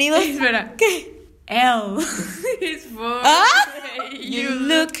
Bienvenidos. Espera. ¿Qué? L is for Ah, you. You look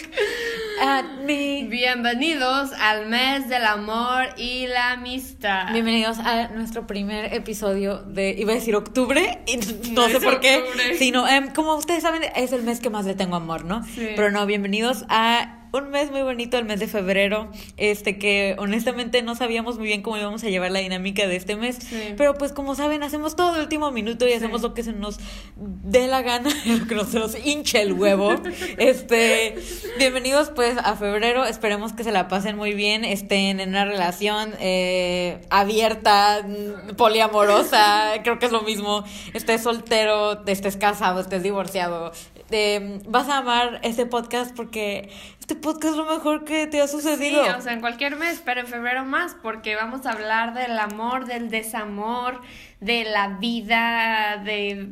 at Bienvenidos al mes del amor y la amistad. Bienvenidos a nuestro primer episodio de, iba a decir octubre, y no, No sé por qué, octubre. sino, em, como ustedes saben, es el mes que más le tengo amor, ¿no? Sí. Pero no, bienvenidos a un mes muy bonito, el mes de febrero, este que honestamente no sabíamos muy bien cómo íbamos a llevar la dinámica de este mes, Sí. pero pues como saben, hacemos todo el último minuto y hacemos lo que se nos dé la gana, lo que se nos hinche el huevo. Este, bienvenidos pues a febrero, esperemos que se la pasen muy bien, estén en una relación eh, abierta, mm, poliamorosa, creo que es lo mismo, estés soltero, estés casado, estés divorciado, eh, vas a amar este podcast porque este podcast es lo mejor que te ha Sí, sucedido. o sea, en cualquier mes, pero en febrero más, porque vamos a hablar del amor, del desamor, de la vida, de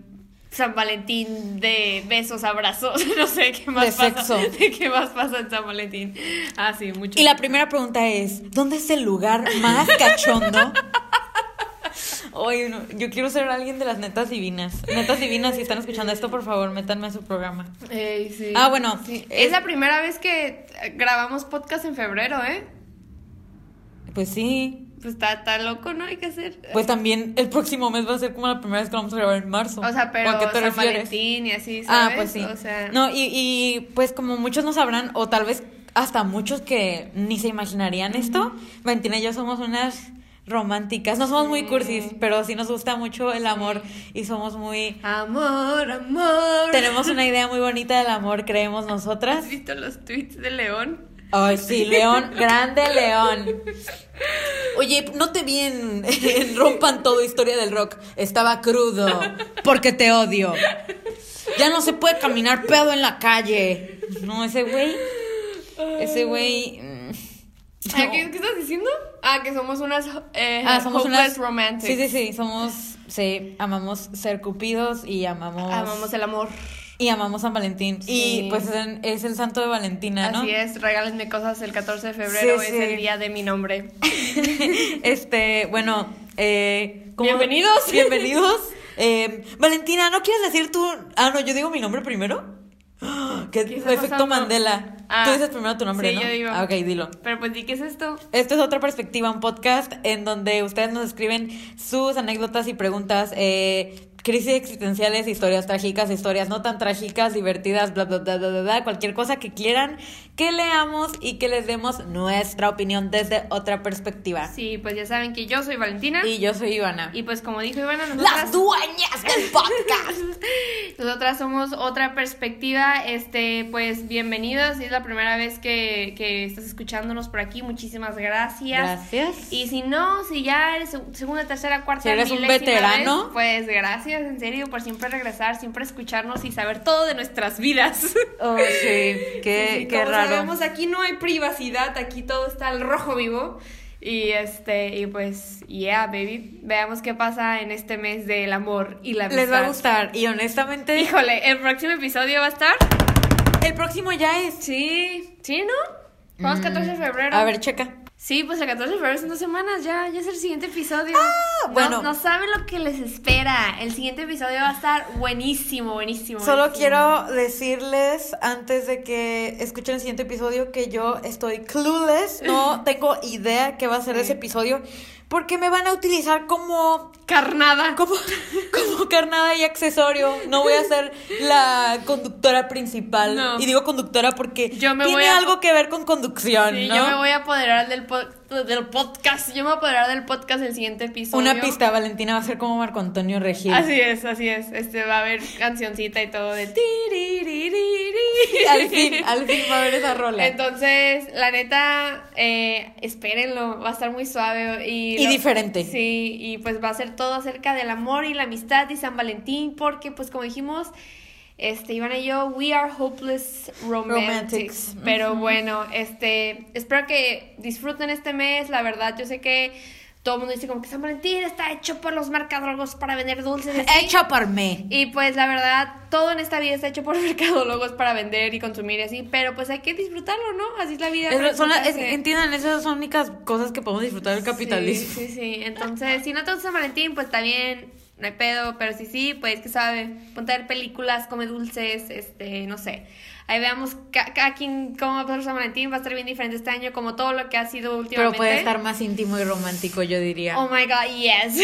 San Valentín, de besos, abrazos, no sé qué más De pasa. sexo. De qué más pasa en San Valentín. Ah, sí, mucho. Y la primera pregunta es, ¿dónde es el lugar más cachondo? Oye, no, yo quiero ser alguien de las netas divinas. Netas divinas, si están escuchando esto, por favor, métanme a su programa. Ey, sí. Ah, bueno, Sí. es- Es la primera vez que grabamos podcast en febrero, ¿eh? Pues sí. Pues está, está loco, ¿no? Hay que hacer. Pues también el próximo mes va a ser como la primera vez que vamos a grabar en marzo. o sea, pero ¿O a qué te San refieres? Valentín y así, ¿sabes? Ah, pues sí. O sea, No, y, y pues como muchos no sabrán, o tal vez hasta muchos que ni se imaginarían esto, Valentina y yo somos unas románticas. No somos muy cursis, pero sí nos gusta mucho el amor y somos muy... Amor, amor. Tenemos una idea muy bonita del amor, creemos nosotras. ¿Has visto los tweets de León? Ay, sí, León, grande León. Oye, no te vi en, en Rompan Todo Historia del Rock. Estaba crudo, porque te odio. Ya no se puede caminar pedo en la calle. No, ese güey, ese güey... mm, no. ¿Qué, qué estás diciendo? Ah, que somos unas eh, Ah, somos hopeless unas... romantics. Sí, sí, sí, somos... Sí, amamos ser cupidos y amamos... Amamos el amor. Y amamos San Valentín. Sí. Y pues es, en- es el santo de Valentina, ¿no? Así es, regálenme cosas el 14 de febrero, Sí, es sí. el día de mi nombre. este, bueno, eh, ¿cómo- Bienvenidos. Bienvenidos. Eh, Valentina, ¿no quieres decir tú? Ah, no, yo digo mi nombre primero. ¡Qué, ¿Qué efecto pasando? Mandela! Ah. Tú dices primero tu nombre, Sí, ¿no? yo digo. Ah, ok, dilo. Pero pues, ¿y qué es esto? Esto es otra perspectiva, un podcast en donde ustedes nos escriben sus anécdotas y preguntas, eh, crisis existenciales, historias trágicas, historias no tan trágicas, divertidas, bla, bla, bla, bla, bla, bla, cualquier cosa que quieran que leamos y que les demos nuestra opinión desde otra perspectiva. Sí, pues ya saben que yo soy Valentina. Y yo soy Ivana. Y pues como dijo Ivana, Las nosotras, dueñas del podcast. nosotras somos otra perspectiva. Este, pues bienvenidos. Si es la primera vez que, que estás escuchándonos por aquí, muchísimas gracias. Gracias. Y si no, si ya eres seg- segunda, tercera, cuarta, Si eres un veterano. vez, pues gracias, en serio, por siempre regresar, siempre escucharnos y saber todo de nuestras vidas. Oh, sí, qué, Sí, sí, qué como raro. sabemos, aquí no hay privacidad, aquí todo está al rojo vivo. Y este, y pues, yeah, baby. Veamos qué pasa en este mes del amor y la Les va a amistad. gustar. Y honestamente, Híjole, el próximo episodio va a estar. el próximo ya es. Sí, sí, ¿no? Vamos 14 de febrero. Mm, A ver, checa. Sí, pues el 14 de febrero es en dos semanas, ya, ya es el siguiente episodio. Ah, bueno. No, no saben lo que les espera. El siguiente episodio va a estar buenísimo, buenísimo. Solo buenísimo. quiero decirles antes de que escuchen el siguiente episodio que yo estoy clueless, no tengo idea qué va a ser ese episodio porque me van a utilizar como Carnada. como como carnada y accesorio. No voy a ser la conductora principal No. y digo conductora porque Yo me tiene voy a- algo que ver con conducción, Sí, ¿no? yo me voy a apoderar del, po- del podcast. Yo me voy a apoderar del podcast el siguiente episodio. Una pista, Valentina va a ser como Marco Antonio Regil. Así es, así es. Este va a haber cancioncita y todo de. Al fin, al fin va a haber esa rola. Entonces, la neta, eh, espérenlo, va a estar muy suave y, Y diferente. Sí, y pues va a ser todo acerca del amor y la amistad y San Valentín, porque pues como dijimos, este Ivana y yo, we are hopeless romantics. Romantics. Pero bueno, este, espero que disfruten este mes, la verdad, yo sé que todo el mundo dice como que San Valentín está hecho por los mercadólogos para vender dulces. Hecho por mí. Y pues la verdad, todo en esta vida está hecho por mercadólogos para vender y consumir y así, pero pues hay que disfrutarlo, ¿no? Así es la vida. Es- son la- es- entiendan, esas son las únicas cosas que podemos disfrutar del capitalismo. Sí, sí, sí. Entonces, si no te gusta San Valentín, pues bien, no hay pedo, pero si sí, pues que sabe, ponte a ver películas, come dulces, este, no sé. Ahí veamos ca- cada quien cómo va a pasar San Valentín, va a estar bien diferente este año, como todo lo que ha sido Pero últimamente. puede estar más íntimo y romántico, yo diría. Oh my god, yes.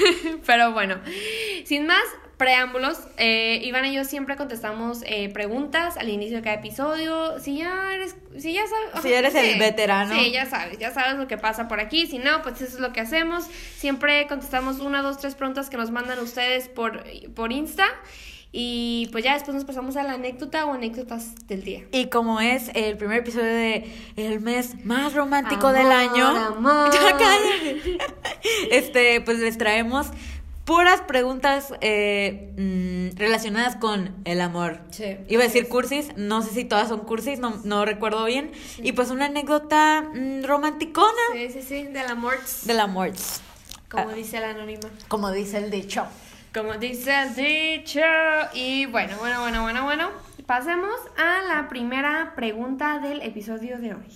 Pero bueno, sin más preámbulos, eh, Iván y yo siempre contestamos eh, preguntas al inicio de cada episodio. Si ya eres, si ya sabes, Si eres el veterano. Sí, ya sabes, ya sabes lo que pasa por aquí. Si no, pues eso es lo que hacemos. Siempre contestamos una, dos, tres preguntas que nos mandan ustedes por, por Insta. Y pues ya después nos pasamos a la anécdota o anécdotas del día. Y como es el primer episodio de el mes más romántico del año, amor. Ya cállate. este, pues les traemos puras preguntas eh, mm, relacionadas con el amor. Sí. Iba a decir cursis, no sé si todas son cursis, no, no recuerdo bien. Y pues una anécdota mm, romanticona Sí, sí, sí, del amor. del amor, Como Ah. dice la anónima. como dice el dicho. Como dice el dicho. Y bueno, bueno, bueno, bueno, bueno. Pasemos a la primera pregunta del episodio de hoy.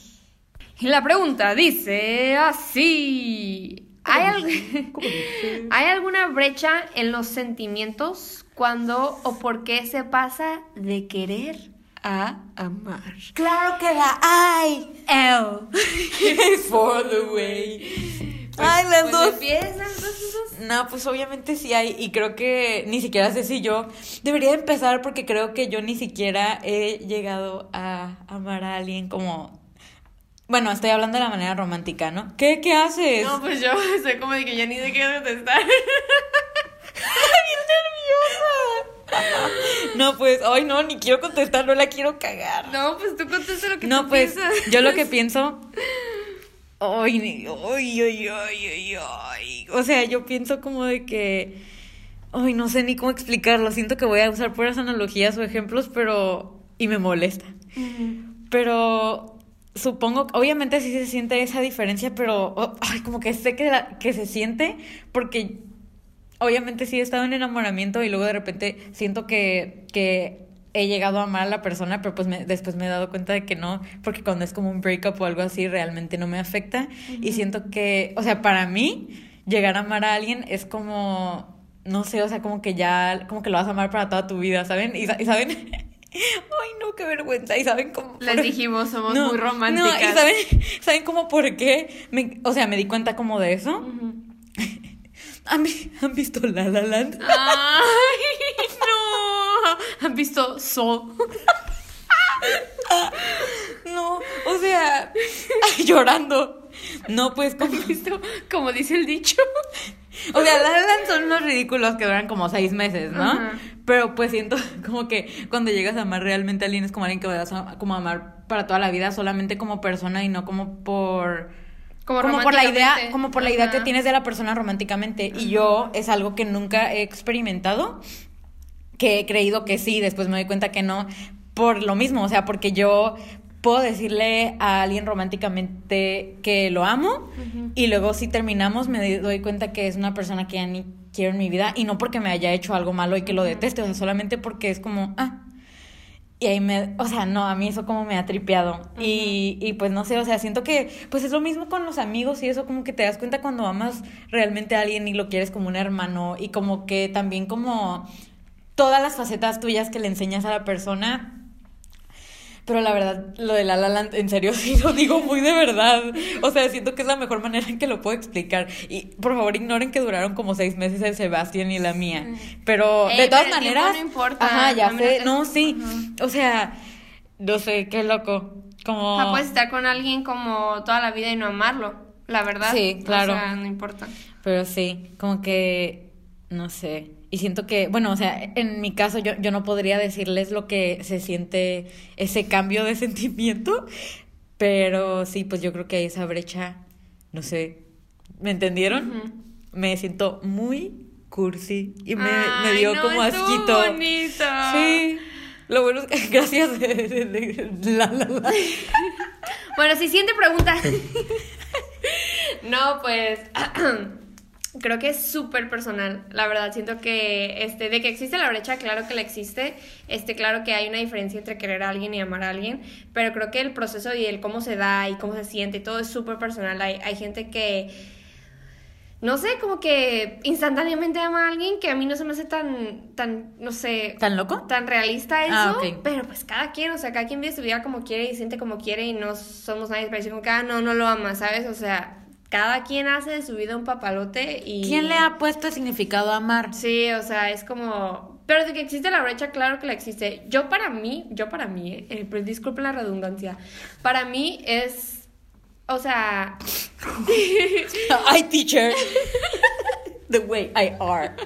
Y la pregunta dice así. ¿Hay, al- ¿Hay alguna brecha en los sentimientos cuando o por qué se pasa de querer a amar? Claro que la hay. El. For the way. Ay, las Pues dos. empiezan, dos, dos, dos. No, pues obviamente sí hay y creo que ni siquiera sé si yo debería empezar porque creo que yo ni siquiera he llegado a amar a alguien como... Bueno, estoy hablando de la manera romántica, ¿no? ¿Qué, qué haces? No, pues yo estoy como de que ya ni sé qué contestar. bien nerviosa. No, pues, ay, no, ni quiero contestar, no la quiero cagar. No, pues tú contesta lo que No, tú pues, piensas. yo lo que pienso. Ay, ay, ay, ay, ay. O sea, yo pienso como de que. Ay, no sé ni cómo explicarlo. Siento que voy a usar puras analogías o ejemplos, pero. Y me molesta. Pero. Supongo, obviamente sí se siente esa diferencia, pero. oh, ay, como que sé que, la- que se siente porque obviamente sí he estado en enamoramiento y luego de repente siento que, que he llegado a amar a la persona, pero pues me- después me he dado cuenta de que no, porque cuando es como un breakup o algo así realmente no me afecta y siento que, o sea, para mí llegar a amar a alguien es como, no sé, o sea, como que ya, como que lo vas a amar para toda tu vida, ¿saben? Y, sa- y saben, ay no, qué vergüenza, y saben cómo... Les dijimos, somos muy románticas. No, y saben, ¿saben cómo por qué? Me- o sea, me di cuenta como de eso. ¿Han, vi- han visto La La Land? Ay, no. ¿Han visto So? No, o sea, llorando. No, pues como... Como dice el dicho. O sea, La La Land son los ridículos que duran como seis meses, ¿no? Pero pues siento como que cuando llegas a amar realmente a alguien es como alguien que vas a como amar para toda la vida, solamente como persona y no como por... Como, como por la idea, como por la idea que tienes de la persona románticamente. Y yo es algo que nunca he experimentado, que he creído que sí, después me doy cuenta que no, por lo mismo, o sea, porque yo puedo decirle a alguien románticamente que lo amo y luego si terminamos me doy cuenta que es una persona que ya ni quiero en mi vida y no porque me haya hecho algo malo y que lo deteste, o sea, solamente porque es como, ah, y ahí me, o sea, no, a mí eso como me ha tripeado. y, y pues no sé, o sea, siento que pues es lo mismo con los amigos y eso como que te das cuenta cuando amas realmente a alguien y lo quieres como un hermano y como que también como todas las facetas tuyas que le enseñas a la persona. Pero la verdad, lo de La La Land, en serio, sí lo digo muy de verdad. O sea, siento que es la mejor manera en que lo puedo explicar. Y por favor, ignoren que duraron como seis meses el Sebastián y la mía. Pero Ey, de todas pero el tiempo maneras. no importa. Ajá, ya sé. No, sí. Ajá. O sea, no sé, qué loco. Como. O sea, puedes estar con alguien como toda la vida y no amarlo, la verdad. Sí, claro. O sea, no importa. Pero sí, como que, no sé. Y siento que, bueno, o sea, en mi caso yo, yo no podría decirles lo que se siente ese cambio de sentimiento, pero sí, pues yo creo que hay esa brecha, no sé, ¿me entendieron? Me siento muy cursi y me, me dio no, como asquito. bonito. Sí, lo bueno es que gracias. la, la, la. Bueno, si siguiente pregunta. No, pues creo que es súper personal, la verdad. Siento que este, de que existe la brecha, claro que la existe. Este, claro que hay una diferencia entre querer a alguien y amar a alguien. Pero creo que el proceso y el cómo se da y cómo se siente y todo es súper personal. Hay, hay gente que no sé, como que instantáneamente ama a alguien que a mí no se me hace tan, tan, no sé. ¿Tan loco? Tan realista eso. Ah, ok. Pero pues cada quien, o sea, cada quien vive su vida como quiere y siente como quiere y no somos nadie para decir como que, ah, no, no lo ama, ¿sabes? O sea, cada quien hace de su vida un papalote y... ¿Quién le ha puesto el significado a amar? Sí, o sea, es como... Pero de que existe la brecha, claro que la existe. Yo para mí, yo para mí, eh, eh, pues disculpen la redundancia, para mí es... O sea... I teacher. The way I are.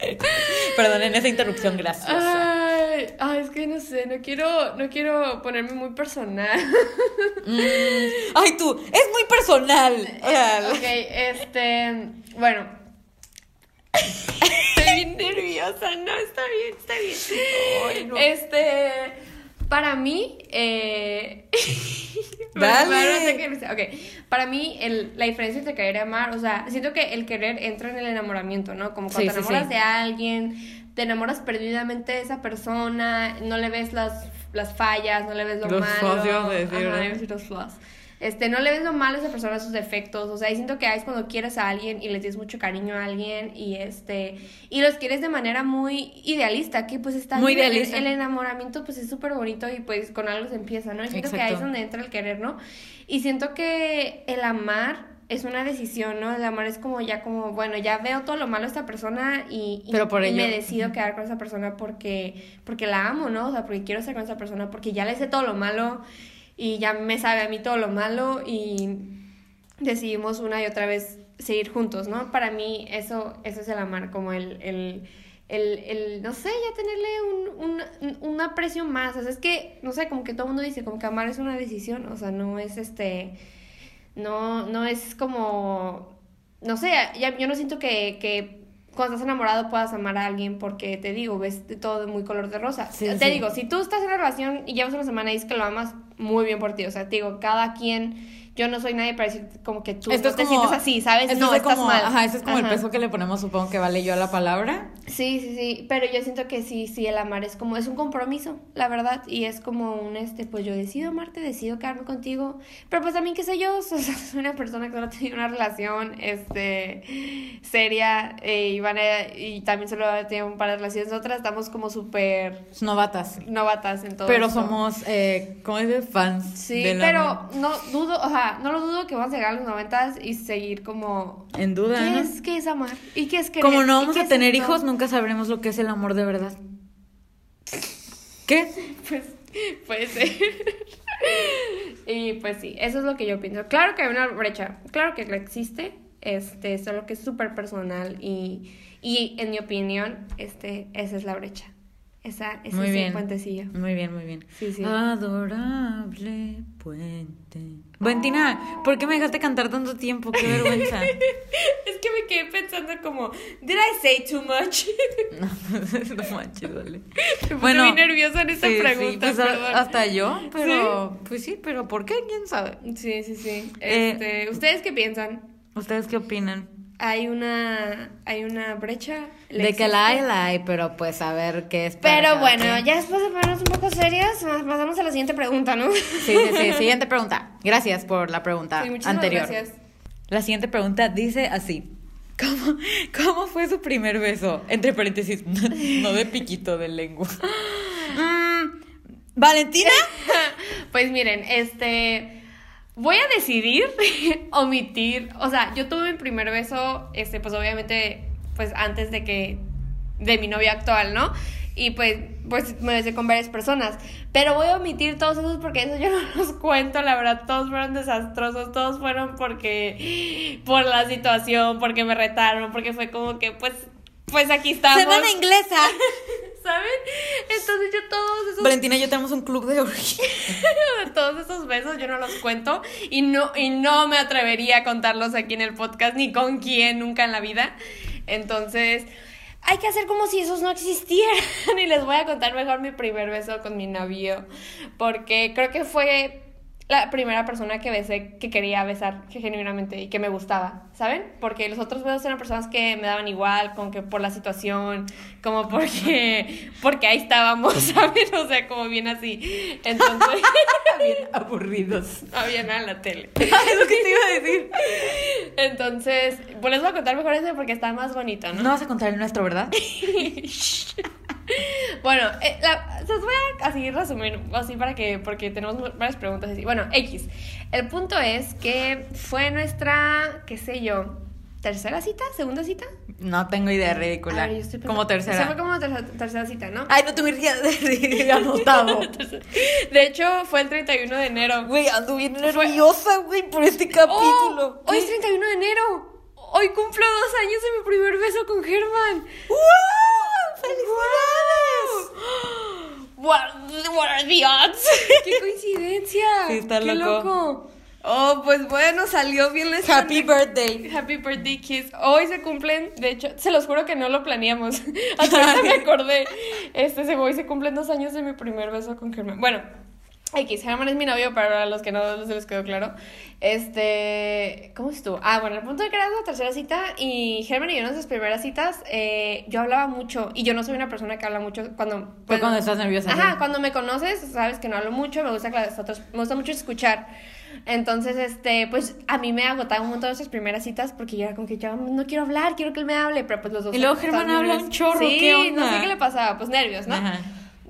Perdón en esa interrupción graciosa. Ay, ay, es que no sé, no quiero, no quiero ponerme muy personal. Mm, Ay, tú, es muy personal. Ok, este, bueno. Estoy bien nerviosa, no, está bien, está bien. Ay, no. Este, para mí, eh... Dale. Bueno, no sé qué decir. Ok, para mí el, la diferencia entre querer y amar, o sea, siento que el querer entra en el enamoramiento, ¿no? Como cuando Sí, te enamoras sí. de alguien, te enamoras perdidamente de esa persona, no le ves las, las fallas, no le ves lo Los malo. flaws, a decir, Ajá, ¿no? los flaws. Este, no le ves lo malo a esa persona, sus defectos, o sea, y siento que es cuando quieres a alguien y le tienes mucho cariño a alguien y este, y los quieres de manera muy idealista, que pues está Muy bien, el- idealista. El, enamoramiento pues es súper bonito y pues con algo se empieza, ¿no? Y siento que ahí es donde entra el querer, ¿no? Y siento que el amar es una decisión, ¿no? El amar es como ya como, bueno, ya veo todo lo malo de esta persona y, y- Pero por y ello- me decido quedar con esa persona porque, porque la amo, ¿no? O sea, porque quiero estar con esa persona, porque ya le sé todo lo malo y ya me sabe a mí todo lo malo y decidimos una y otra vez seguir juntos, ¿no? Para mí eso, eso es el amar, como el, el, el, el, no sé, ya tenerle un, un, un aprecio más. O sea, es que, no sé, como que todo el mundo dice, como que amar es una decisión, o sea, no es este, no, no es como, no sé, ya, yo no siento que, que cuando estás enamorado puedas amar a alguien porque te digo, ves de todo muy color de rosa. Sí, te sí. digo, si tú estás en una relación y llevas una semana y dices que lo amas, muy bien por ti. O sea, te digo, cada quien, yo no soy nadie para decir como que tú Esto no es te como- sientes así, ¿sabes? esto No, es estás como, mal. Ajá, ese es como el peso que le ponemos, supongo que vale yo a la palabra. Sí, sí, sí, pero yo siento que sí, sí, el amar es como, es un compromiso, la verdad, y es como un, este, pues yo decido amarte, decido quedarme contigo, pero pues también, qué sé yo, soy una persona que solo ha tenido una relación, este, seria, eh, y, van a- y también solo ha tenido un par de relaciones, otras estamos como súper Novatas. novatas en todo Pero esto. somos, eh, ¿cómo dice? Fans. Sí, pero no dudo, o sea, no lo dudo que vamos a llegar a los noventas y seguir como... En duda, ¿Qué ¿no? es, qué es amar? ¿Y qué es querer? Como no ¿Y vamos a tener hijos, nunca sabremos lo que es el amor de verdad. ¿Qué? Pues puede ser. y pues sí, eso es lo que yo pienso. Claro que hay una brecha, claro que existe, este, solo que es súper personal y, y en mi opinión, este, esa es la brecha. Esa, ese Muy es bien. el puentecillo. Muy bien, muy bien. Sí, sí. Adorable puente. Valentina, ¿por qué me dejaste cantar tanto tiempo? Qué vergüenza. Es que me quedé pensando como, ¿did I say too much? no manches, vale. Me Bueno, muy nerviosa en esta sí, sí, pregunta, pues, a- perdón. hasta yo, pero pues sí, pero ¿por qué? ¿Quién sabe? Sí, sí, sí. Eh, Este, ¿Ustedes qué piensan? ¿Ustedes qué opinan? ¿Hay una, hay una brecha? ¿Le De que la hay, la hay, pero pues a ver qué es. Pero bueno, ya después de ponernos un poco serias, nos pasamos a la siguiente pregunta, ¿no? Sí, sí, sí. Siguiente pregunta. Gracias por la pregunta Sí, muchísimas anterior. gracias. La siguiente pregunta dice así. ¿Cómo, ¿Cómo fue su primer beso? Entre paréntesis, no de piquito de lengua. Mm, ¿Valentina? Pues miren, este. Voy a decidir omitir. O sea, yo tuve mi primer beso, este, pues obviamente, pues antes de que. de mi novia actual, ¿no? Y pues, pues me besé con varias personas. Pero voy a omitir todos esos porque eso yo no los cuento, la verdad. Todos fueron desastrosos. Todos fueron porque. por la situación, porque me retaron, porque fue como que, pues. Pues aquí estamos. Semana inglesa. ¿Saben? Entonces yo todos esos Valentina y yo tenemos un club de orgía. todos esos besos yo no los cuento y no, y no me atrevería a contarlos aquí en el podcast ni con quién nunca en la vida. Entonces, hay que hacer como si esos no existieran y les voy a contar mejor mi primer beso con mi novio porque creo que fue la primera persona que besé que quería besar que genuinamente y que me gustaba, ¿saben? Porque los otros besos eran personas que me daban igual, como que por la situación, como porque, porque ahí estábamos, ¿saben? O sea, como bien así. Entonces, Bien aburridos. no había nada en la tele. es lo que te iba a decir. Entonces, pues les voy a contar mejor ese porque está más bonito, ¿no? No vas a contar el nuestro, ¿verdad? Bueno, eh, la- se los voy a así resumir, así para que, porque tenemos varias preguntas así. Bueno, X. El punto es que fue nuestra, qué sé yo, tercera cita, segunda cita. No tengo idea, ridícula. A ver, yo estoy como tercera. Se fue como tercera, tercera cita, ¿no? Ay, no tengo idea de anotado. De hecho, fue el 31 de enero. Güey, ando bien nerviosa, güey, por este capítulo. ¡Oh! Hoy es 31 de enero. Hoy cumplo dos años de mi primer beso con Germán. ¡Wow! ¡Felicidades! What, what are the odds? ¡Qué coincidencia! Sí, está ¡Qué loco. loco! Oh, pues bueno, salió bien la Happy birthday. Happy birthday, kiss. Hoy se cumplen, de hecho, se los juro que no lo planeamos. Hasta ahorita me acordé. Este, se, hoy se cumplen dos años de mi primer beso con Germán. Bueno, X, Germán es mi novio, para los que no se les quedó claro. Este, ¿cómo estuvo? Ah, bueno, el punto de que era la tercera cita y Germán y yo en nuestras primeras citas, eh, yo hablaba mucho y yo no soy una persona que habla mucho cuando... Fue cuando estás nerviosa. Ajá, ¿sí? cuando me conoces, sabes que no hablo mucho, me gusta que las otras, me gusta mucho escuchar. Entonces, este, pues a mí me agotaba un montón esas primeras citas porque yo era como que yo no quiero hablar, quiero que él me hable, pero pues los dos. Y luego Germán habla un chorro, Sí, ¿qué no sé onda? qué le pasaba, pues nervios, ¿no? Ajá.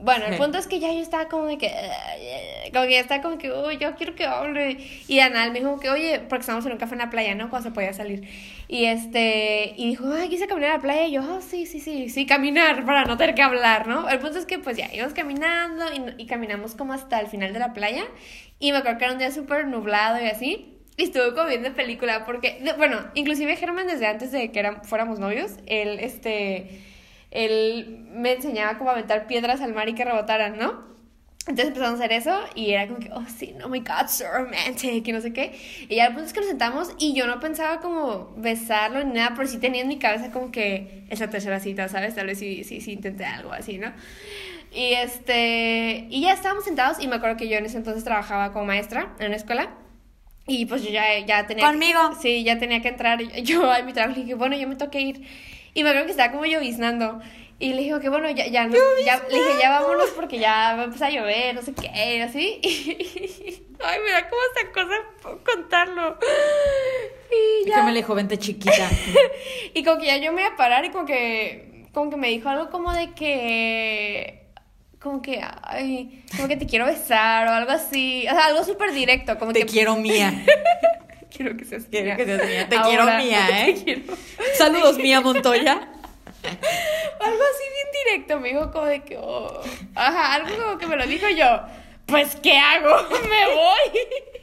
Bueno, el punto es que ya yo estaba como de que, "Ay, como que ya estaba como que, uy, yo quiero que hable. Y Anal me dijo que, oye, porque estábamos en un café en la playa, ¿no? Cuando se podía salir. Y este, y dijo, ay, quise caminar a la playa. Y yo, oh, sí, sí, sí, sí, caminar para no tener que hablar, ¿no? El punto es que, pues ya, íbamos caminando y, y caminamos como hasta el final de la playa. Y me acuerdo que era un día súper nublado y así. Y estuve como viendo película porque, bueno, inclusive Germán desde antes de que eran, fuéramos novios, él, este, él me enseñaba cómo aventar piedras al mar y que rebotaran, ¿no? Entonces empezamos a hacer eso y era como que, oh sí, no, my God, so romantic y no sé qué. Y ya el punto es que nos sentamos y yo no pensaba como besarlo ni nada, pero sí tenía en mi cabeza como que esa tercera cita, ¿sabes? Tal vez sí, sí, sí intenté algo así, ¿no? Y este, y ya estábamos sentados y me acuerdo que yo en ese entonces trabajaba como maestra en una escuela. Y pues yo ya, ya tenía ¿Conmigo? Que, sí, ya tenía que entrar. Y Yo a mi trabajo le dije, bueno, yo me tengo que ir. Y me acuerdo que estaba como lloviznando. Y le dije que bueno, ya, ya, no, ya, le dije, ya vámonos porque ya va a empezar a llover, no sé qué, así. Ay, me da como esta cosa contarlo. Y ya. que me dijo, vente chiquita. Y como que ya yo me iba a parar y como que, como que me dijo algo como de que, como que, ay, como que te quiero besar o algo así. O sea, algo súper directo, como Te que quiero mía. quiero que seas Quiero mía. que seas mía. Te Ahora, quiero mía, ¿eh? Te quiero. Saludos, mía Montoya. Algo así bien directo, me dijo como de que, oh, ajá, algo como que me lo dijo yo, pues, ¿qué hago? Me voy.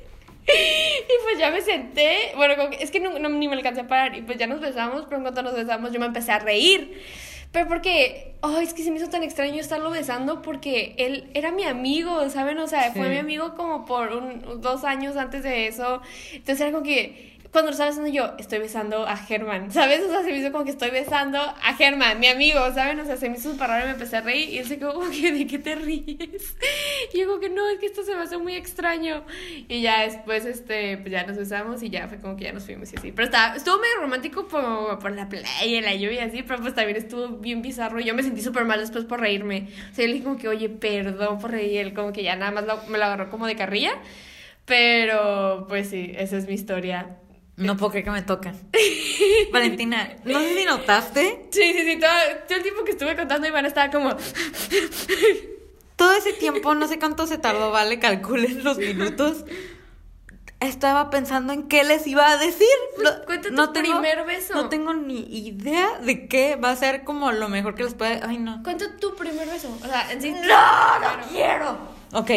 Y pues ya me senté, bueno, como que- es que no, no- ni me alcancé a parar y pues ya nos besamos, pero en cuanto nos besamos yo me empecé a reír. Pero porque, ay, es que se me hizo tan extraño estarlo besando porque él era mi amigo, ¿saben? O sea, fue mi amigo como por un, dos años antes de eso. Entonces era como que, cuando lo estaba besando yo, estoy besando a Germán, ¿sabes? O sea, se me hizo como que estoy besando a Germán, mi amigo, ¿saben? O sea, se me hizo súper raro y me empecé a reír y él se quedó como que, ¿de qué te ríes? Y yo como que, no, es que esto se me hace muy extraño. Y ya después, este, pues ya nos besamos y ya fue como que ya nos fuimos y así. Pero estaba, estuvo medio romántico por, por la playa la lluvia y así, pero pues también estuvo bien bizarro y yo me sentí súper mal después por reírme. O sea, yo le dije como que, oye, perdón por reír, él como que ya nada más lo- me lo agarró como de carrilla. Pero, pues sí, esa es mi historia. No puedo creer que me tocan. Valentina, no sé si notaste. Sí, sí, sí, todo, todo el tiempo que estuve contando Iván estaba como... Todo ese tiempo, no sé cuánto se tardó, vale, calculen los minutos. Estaba pensando en qué les iba a decir. No- Cuenta tu primer beso. No tengo ni idea de qué va a ser como lo mejor que les puede. Ay, no. Cuenta tu primer beso. O sea, en sí... ¡No, no quiero! Ok.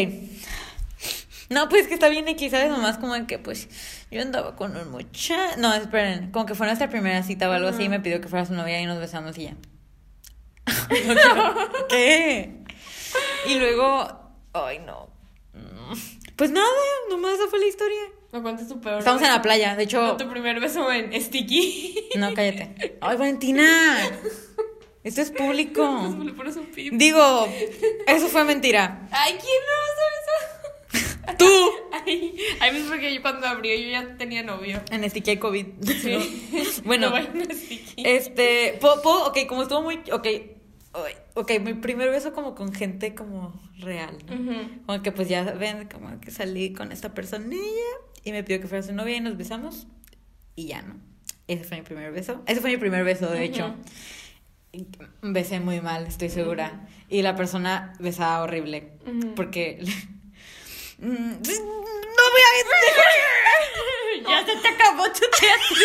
No, pues que está bien X, ¿sabes? Nomás como que, pues, yo andaba con un muchacho. No, esperen, como que fue nuestra primera cita o algo así y me pidió que fuera su novia y nos besamos y ya. No. ¿Qué? Y luego, ay, no. Pues nada, nomás esa fue la historia. Me cuentas tu peor Estamos en la playa, de hecho. Tu primer beso en Sticky. No, cállate. Ay, Valentina. Esto es público. Digo, eso fue mentira. Ay, ¿quién no besar? ¡Tú! Ay, ay, pues porque yo cuando abrió yo ya tenía novio. En Sticky hay COVID. Sí. bueno, No este, ¿puedo, puedo? ok, como estuvo muy, ok, ok, mi primer beso como con gente como real, ¿no? Como que pues ya ven, como que salí con esta personilla y me pidió que fuera su novia y nos besamos y ya, ¿no? Ese fue mi primer beso. Ese fue mi primer beso, de hecho. Besé muy mal, estoy segura. Y la persona besaba horrible. Porque... No voy a ya se te acabó tu teatro.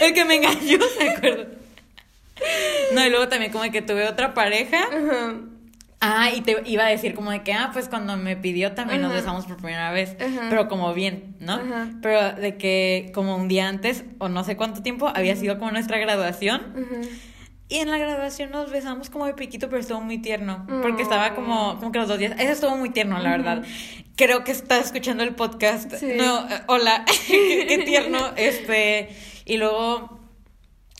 El que me engañó, ¿se acuerdan? No, y luego también como que tuve otra pareja. Ah, y te iba a decir como de que, ah, pues cuando me pidió también nos besamos por primera vez. Pero como bien, ¿no? Ajá. Pero de que como un día antes, o no sé cuánto tiempo, había sido como nuestra graduación. Y en la graduación nos besamos como de piquito, pero estuvo muy tierno. Porque estaba como, como que los dos días. Eso estuvo muy tierno, la verdad. Creo que estás escuchando el podcast. Sí. No, eh, hola, qué, qué tierno. Este, y luego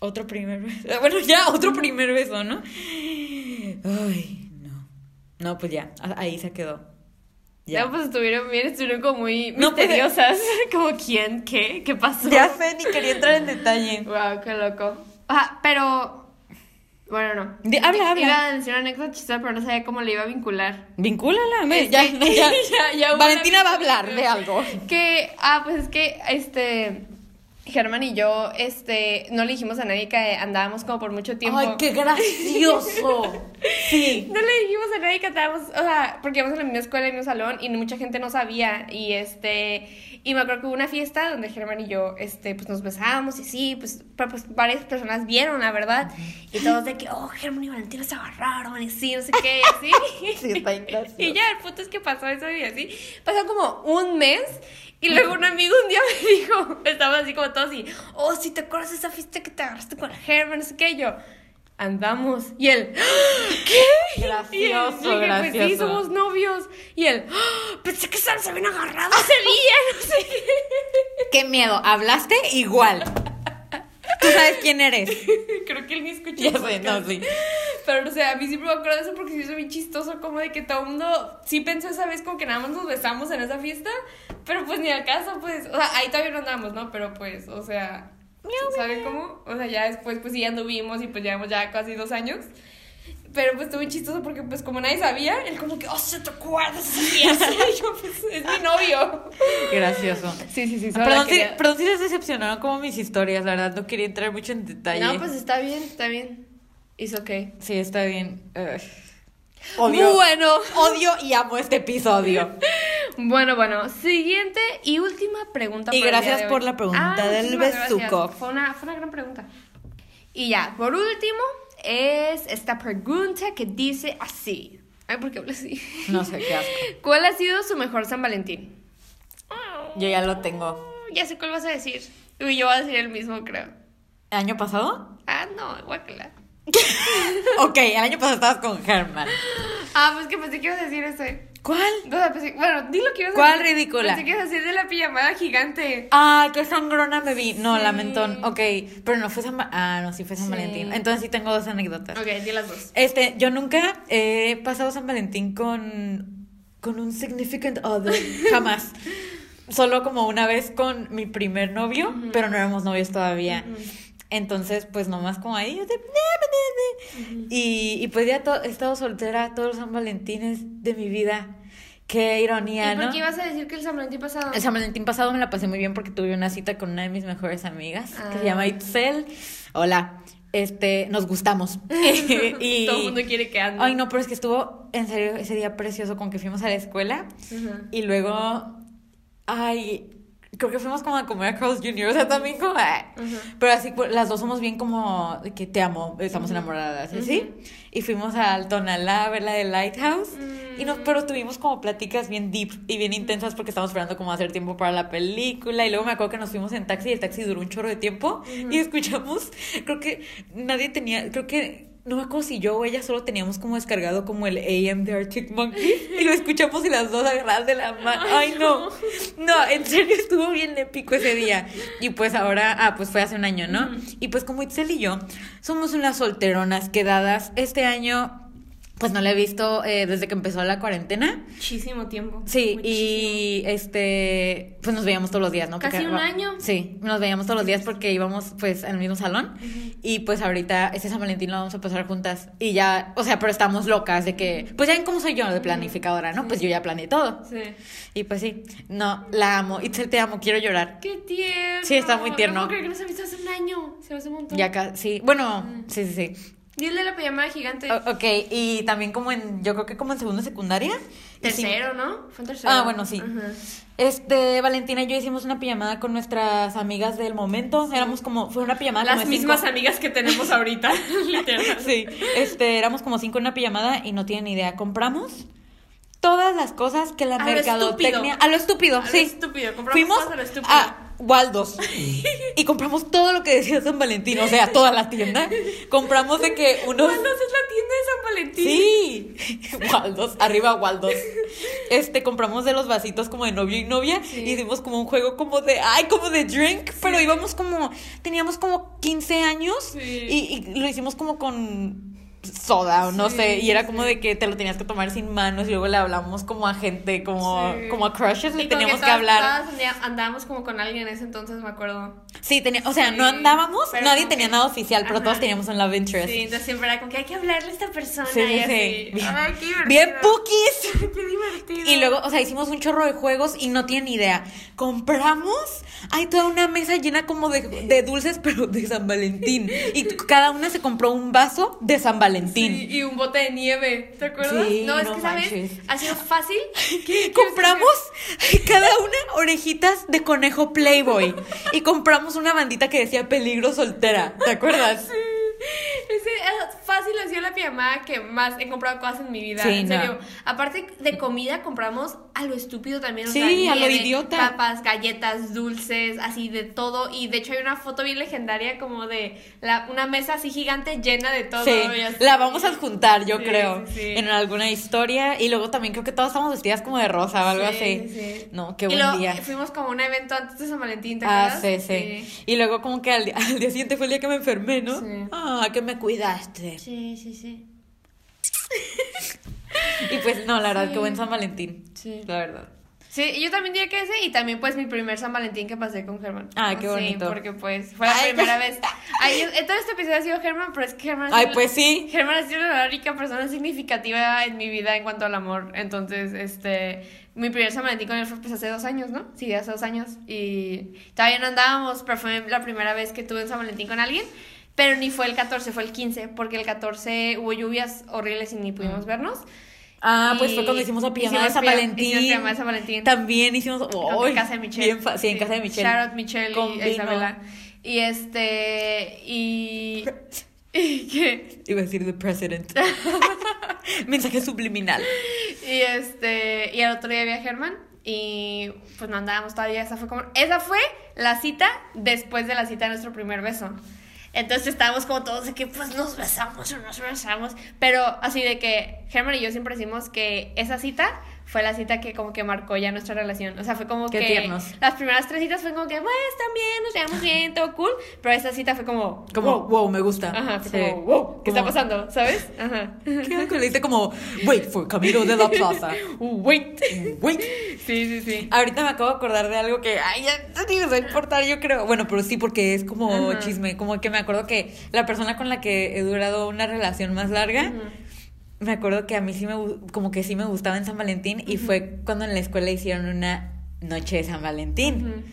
otro primer beso. Bueno, ya, otro primer beso, ¿no? Ay, no. No, pues ya, ahí se quedó. Ya. Ya, pues estuvieron bien, estuvieron como muy No, pues, misteriosas. como, ¿quién? ¿Qué? ¿Qué pasó? Ya sé, ni quería entrar en detalle. Wow, qué loco. Ah, pero. Bueno, no. Di- habla, habla. Iba a decir una anécdota chistosa, pero no sabía cómo le iba a vincular. Vincúlala, ve, Es ya, ya. ya- ya Valentina va a hablar de algo. Que, ah, pues es que, este. Germán y yo, este, no le dijimos a nadie que andábamos como por mucho tiempo. Ay, qué gracioso. Sí. No le dijimos a nadie que andábamos, o sea, porque íbamos a la misma escuela, en el mismo salón, y mucha gente no sabía. Y este, y me acuerdo que hubo una fiesta donde Germán y yo, este, pues nos besábamos y sí, pues, pues varias personas vieron, la verdad. Y todos de que, oh, Germán y Valentina se agarraron, y sí, no sé qué, y así. Sí, está gracioso. Y ya, el punto es que pasó eso y así. Pasó como un mes. Y luego un amigo un día me dijo, estaba así como todo así, oh, si te acuerdas de esa fiesta que te agarraste con Germán, no sé qué, yo, andamos. Y él, "¿Ah? ¿qué? Gracioso, y él, dije, Pues sí, gracioso. somos novios. Y él, "Ah, pensé que se habían agarrado ese día, no sé qué. Qué miedo, hablaste igual. Tú sabes quién eres. Creo que él ni escuchó. Ya sé, no, sí. Pero, no sé, a mí siempre me acuerdo de eso porque sí es bien chistoso, como de que todo el mundo sí pensó esa vez como que nada más nos besamos en esa fiesta, pero pues ni al caso, pues, o sea, ahí todavía no andamos, ¿no? Pero pues, o sea, ¿saben cómo? O sea, ya después pues sí anduvimos y pues llevamos ya casi dos años. Pero pues estuvo bien chistoso porque pues como nadie sabía, él como que, oh, se te acuerdas. Y yo, pues, es mi novio. Gracioso. Sí, sí, sí. Perdón, si, perdón si les decepcionaron como mis historias, la verdad no quería entrar mucho en detalle. No, pues está bien, está bien. It's okay. Sí, está bien. Odio, Bueno. odio y amo este episodio. Bueno, bueno, siguiente y última pregunta. Y por gracias por la pregunta Ah, del besuco. Fue una, fue una gran pregunta. Y ya, por último, es esta pregunta que dice así. Ay, ¿por qué habla así? No sé, qué asco. ¿Cuál ha sido su mejor San Valentín? Yo ya lo tengo. Ya sé cuál vas a decir. Y yo voy a decir el mismo, creo. ¿El año pasado? Ah, no, guácala. Ok, el año pasado estabas con Herman. Ah, pues que pensé que ibas a decir ese. ¿Cuál? O sea, pensé- bueno, di lo que ibas a ¿Cuál decir. ridícula? Pensé que ibas a decir de la pijamada gigante. Ah, qué sangrona me vi. No, Sí. lamentón. Ok, pero no fue San Va- Ah, no, sí fue San Sí. Valentín. Entonces sí tengo dos anécdotas. Ok, di las dos. Este, yo nunca he pasado San Valentín con, con un significant other. Jamás. Solo como una vez con mi primer novio, pero no éramos novios todavía. Entonces, pues nomás como ahí. de- y, y pues ya to- he estado soltera todos los San Valentines de mi vida. Qué ironía, ¿Y por ¿no? qué ibas a decir que el San Valentín pasado? El San Valentín pasado me la pasé muy bien porque tuve una cita con una de mis mejores amigas que se Ah. llama Itzel. Hola. Este, nos gustamos. y Todo el mundo quiere que ande. Ay, no, pero es que estuvo en serio ese día precioso con que fuimos a la escuela y luego ay, creo que fuimos como a comer a Carl's Jr., o sea, también como ah. pero así pues, las dos somos bien como que te amo, estamos enamoradas, ¿sí? Y fuimos al Tonalá a ver la de Lighthouse. Y nos pero tuvimos como pláticas bien deep y bien intensas porque estábamos esperando como hacer tiempo para la película. Y luego me acuerdo que nos fuimos en taxi y el taxi duró un chorro de tiempo. Y escuchamos, creo que nadie tenía, creo que no me acuerdo si yo o ella solo teníamos como descargado como el AM de Arctic Monkeys y lo escuchamos y las dos agarradas de la mano. Ay, no. No, en serio estuvo bien épico ese día. Y pues ahora, ah, pues fue hace un año, ¿no? Y pues como Itzel y yo somos unas solteronas quedadas, este año pues no la he visto eh, desde que empezó la cuarentena. Muchísimo tiempo. Sí, Muchísimo. y este, pues nos veíamos todos los días, ¿no? Casi un año. Sí, nos veíamos todos los días porque íbamos pues al mismo salón y pues ahorita este San Valentín lo vamos a pasar juntas y ya, o sea, pero estamos locas de que, pues ya ven cómo soy yo de planificadora, ¿no? Pues yo ya planeé todo. Sí. Y pues sí, no, la amo, Itzel te amo, quiero llorar. Qué tierno. Sí, está muy tierno. No creer que nos ha visto hace un año. Se hace un montón. Ya acá, sí, bueno, sí, sí, sí. Dile la pijamada gigante. O- ok, y también como en, yo creo que como en segundo de secundaria. Tercero, ¿no? Fue en tercero. Ah, bueno, sí. Ajá. Este, Valentina y yo hicimos una pijamada con nuestras amigas del momento. Éramos como, fue una pijamada Las de mismas cinco. amigas que tenemos ahorita. Literal. Sí, este, éramos como cinco en una pijamada y no tienen idea. Compramos todas las cosas que la A lo mercadotecnia. A lo estúpido, A lo sí. estúpido, compramos Fuimos cosas a lo estúpido. a Waldos y compramos todo lo que decía San Valentín, o sea, toda la tienda. Compramos de que unos. ¿Cuándo es la tienda de San Valentín? Sí, Waldos, arriba Waldos. Este, compramos de los vasitos como de novio y novia. Sí. Y hicimos como un juego como de, ay, como de drink. Pero íbamos como, teníamos como 15 años. Sí. Y, y lo hicimos como con soda o no Sí, sé. Y era como de que te lo tenías que tomar sin manos. Y luego le hablamos como a gente, como, Sí. como a crushes, le teníamos que, todas- hablar. todas andábamos como con alguien en ese entonces, me acuerdo. Sí, tenía, o sea, Sí, no andábamos, nadie tenía que- nada oficial, pero Ajá. todos teníamos un love interest. Sí, entonces siempre era como que hay que hablarle a esta persona Sí, y así. Bien, Ay, qué bien pukis. Qué divertido. Y luego, o sea, hicimos un chorro de juegos y no tienen idea. Compramos, hay toda una mesa llena como de, de dulces, pero de San Valentín. Y cada una se compró un vaso de San Valentín. Sí, y un bote de nieve, ¿te acuerdas? Sí, no, es no que, ¿sabes? manches. Ha sido fácil. ¿Qué? Compramos cada una orejitas de conejo Playboy. Y compramos una bandita que decía peligro soltera. ¿Te acuerdas? Ese, es fácil ha sido la pijamada que más he comprado cosas en mi vida. Sí, en no. serio. Aparte de comida, compramos a lo estúpido también. O Sí, sea, a lo idiota. Papas, galletas, dulces, así de todo. Y de hecho hay una foto bien legendaria como de la, una mesa así gigante llena de todo. Sí, la vamos a adjuntar, yo Sí, creo, sí, en alguna historia. Y luego también creo que todas estamos vestidas como de rosa o algo Sí, así. sí. No, qué y buen luego día. fuimos como a un evento antes de San Valentín, ¿te Ah, acuerdas? sí, sí, Y luego como que al, día- al día siguiente fue el día que me enfermé, ¿no? Sí. Ah, que me cuidaste. Sí, sí, sí. Y pues no, la verdad, Sí. qué buen San Valentín. Sí. La verdad. Sí, yo también diría que ese y también pues mi primer San Valentín que pasé con Germán. Ay, qué Sí, bonito. porque pues fue la Ay, primera pues. vez. Ay, todo este episodio ha sido Germán, pero es que Germán Ay, pues sí. Germán ha sido la única persona significativa en mi vida en cuanto al amor. Entonces, este, mi primer San Valentín con él fue pues hace dos años, ¿no? Sí, hace dos años. Y todavía no andábamos, pero fue la primera vez que tuve un San Valentín con alguien. Pero ni fue el 14, fue el 15, porque el 14 hubo lluvias horribles y ni pudimos vernos. Ah, pues Y fue cuando hicimos la pijamada de San Valentín. hicimos pijamada de San Valentín. También hicimos. ¡Ay! en casa de Michelle. Bien sí, en casa de Michelle. Shout out Michelle Con y. Isabela. Y este. Y. ¿Y qué? Iba a decir the president. Mensaje subliminal. Y este. Y al otro día vi a Germán. Y pues no andábamos todavía. Esa fue como. Esa fue la cita después de la cita de nuestro primer beso. Entonces estábamos como todos de que pues nos besamos o nos besamos. Pero así de que Germán y yo siempre decimos que esa cita fue la cita que como que marcó ya nuestra relación. O sea, fue como Qué que tiernos. las primeras tres citas fue como que, bueno, están bien, nos llevamos bien, todo cool. Pero esa cita fue como, Como, wow, me gusta. Ajá, fue Sí. como, wow, ¿qué está Como- pasando? ¿Sabes? Ajá. ¿Qué? Le dice como, wait for Camilo de la Plaza. Uh, wait. Wait. Sí, sí, sí. Ahorita me acabo de acordar de algo que, ay, ya ni me va a importar, yo creo. Bueno, pero sí, porque es como Ajá. chisme. Como que me acuerdo que la persona con la que he durado una relación más larga, Ujú. Me acuerdo que a mí sí me, como que sí me gustaba en San Valentín y fue cuando en la escuela hicieron una noche de San Valentín.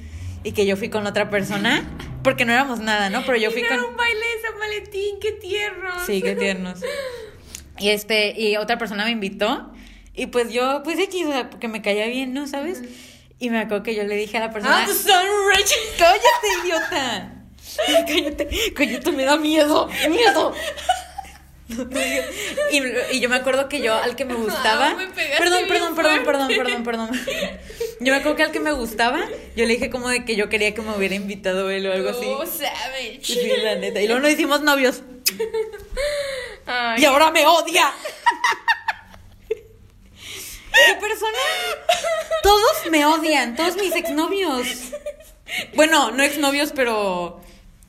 Y que yo fui con otra persona, porque no éramos nada, ¿no? Pero yo fui con... era un baile de San Valentín, qué tierno. Sí, qué tiernos. Y este, y otra persona me invitó. Y pues yo, pues X, o sea, porque me caía bien, ¿no? ¿Sabes? Y me acuerdo que yo le dije a la persona. Ah, the sun rich. ¡Cállate, idiota! Cállate, cállate, me da miedo, miedo. Y, y yo me acuerdo que yo al que me gustaba. Ah, me perdón, perdón, perdón, perdón, perdón, perdón. Yo me acuerdo que al que me gustaba, yo le dije como de que yo quería que me hubiera invitado él o algo así. Oh, savage. Sí, la neta. Y luego nos hicimos novios. Ay. Y ahora me odia. ¿Qué persona? Todos me odian, todos mis exnovios. Bueno, no exnovios, pero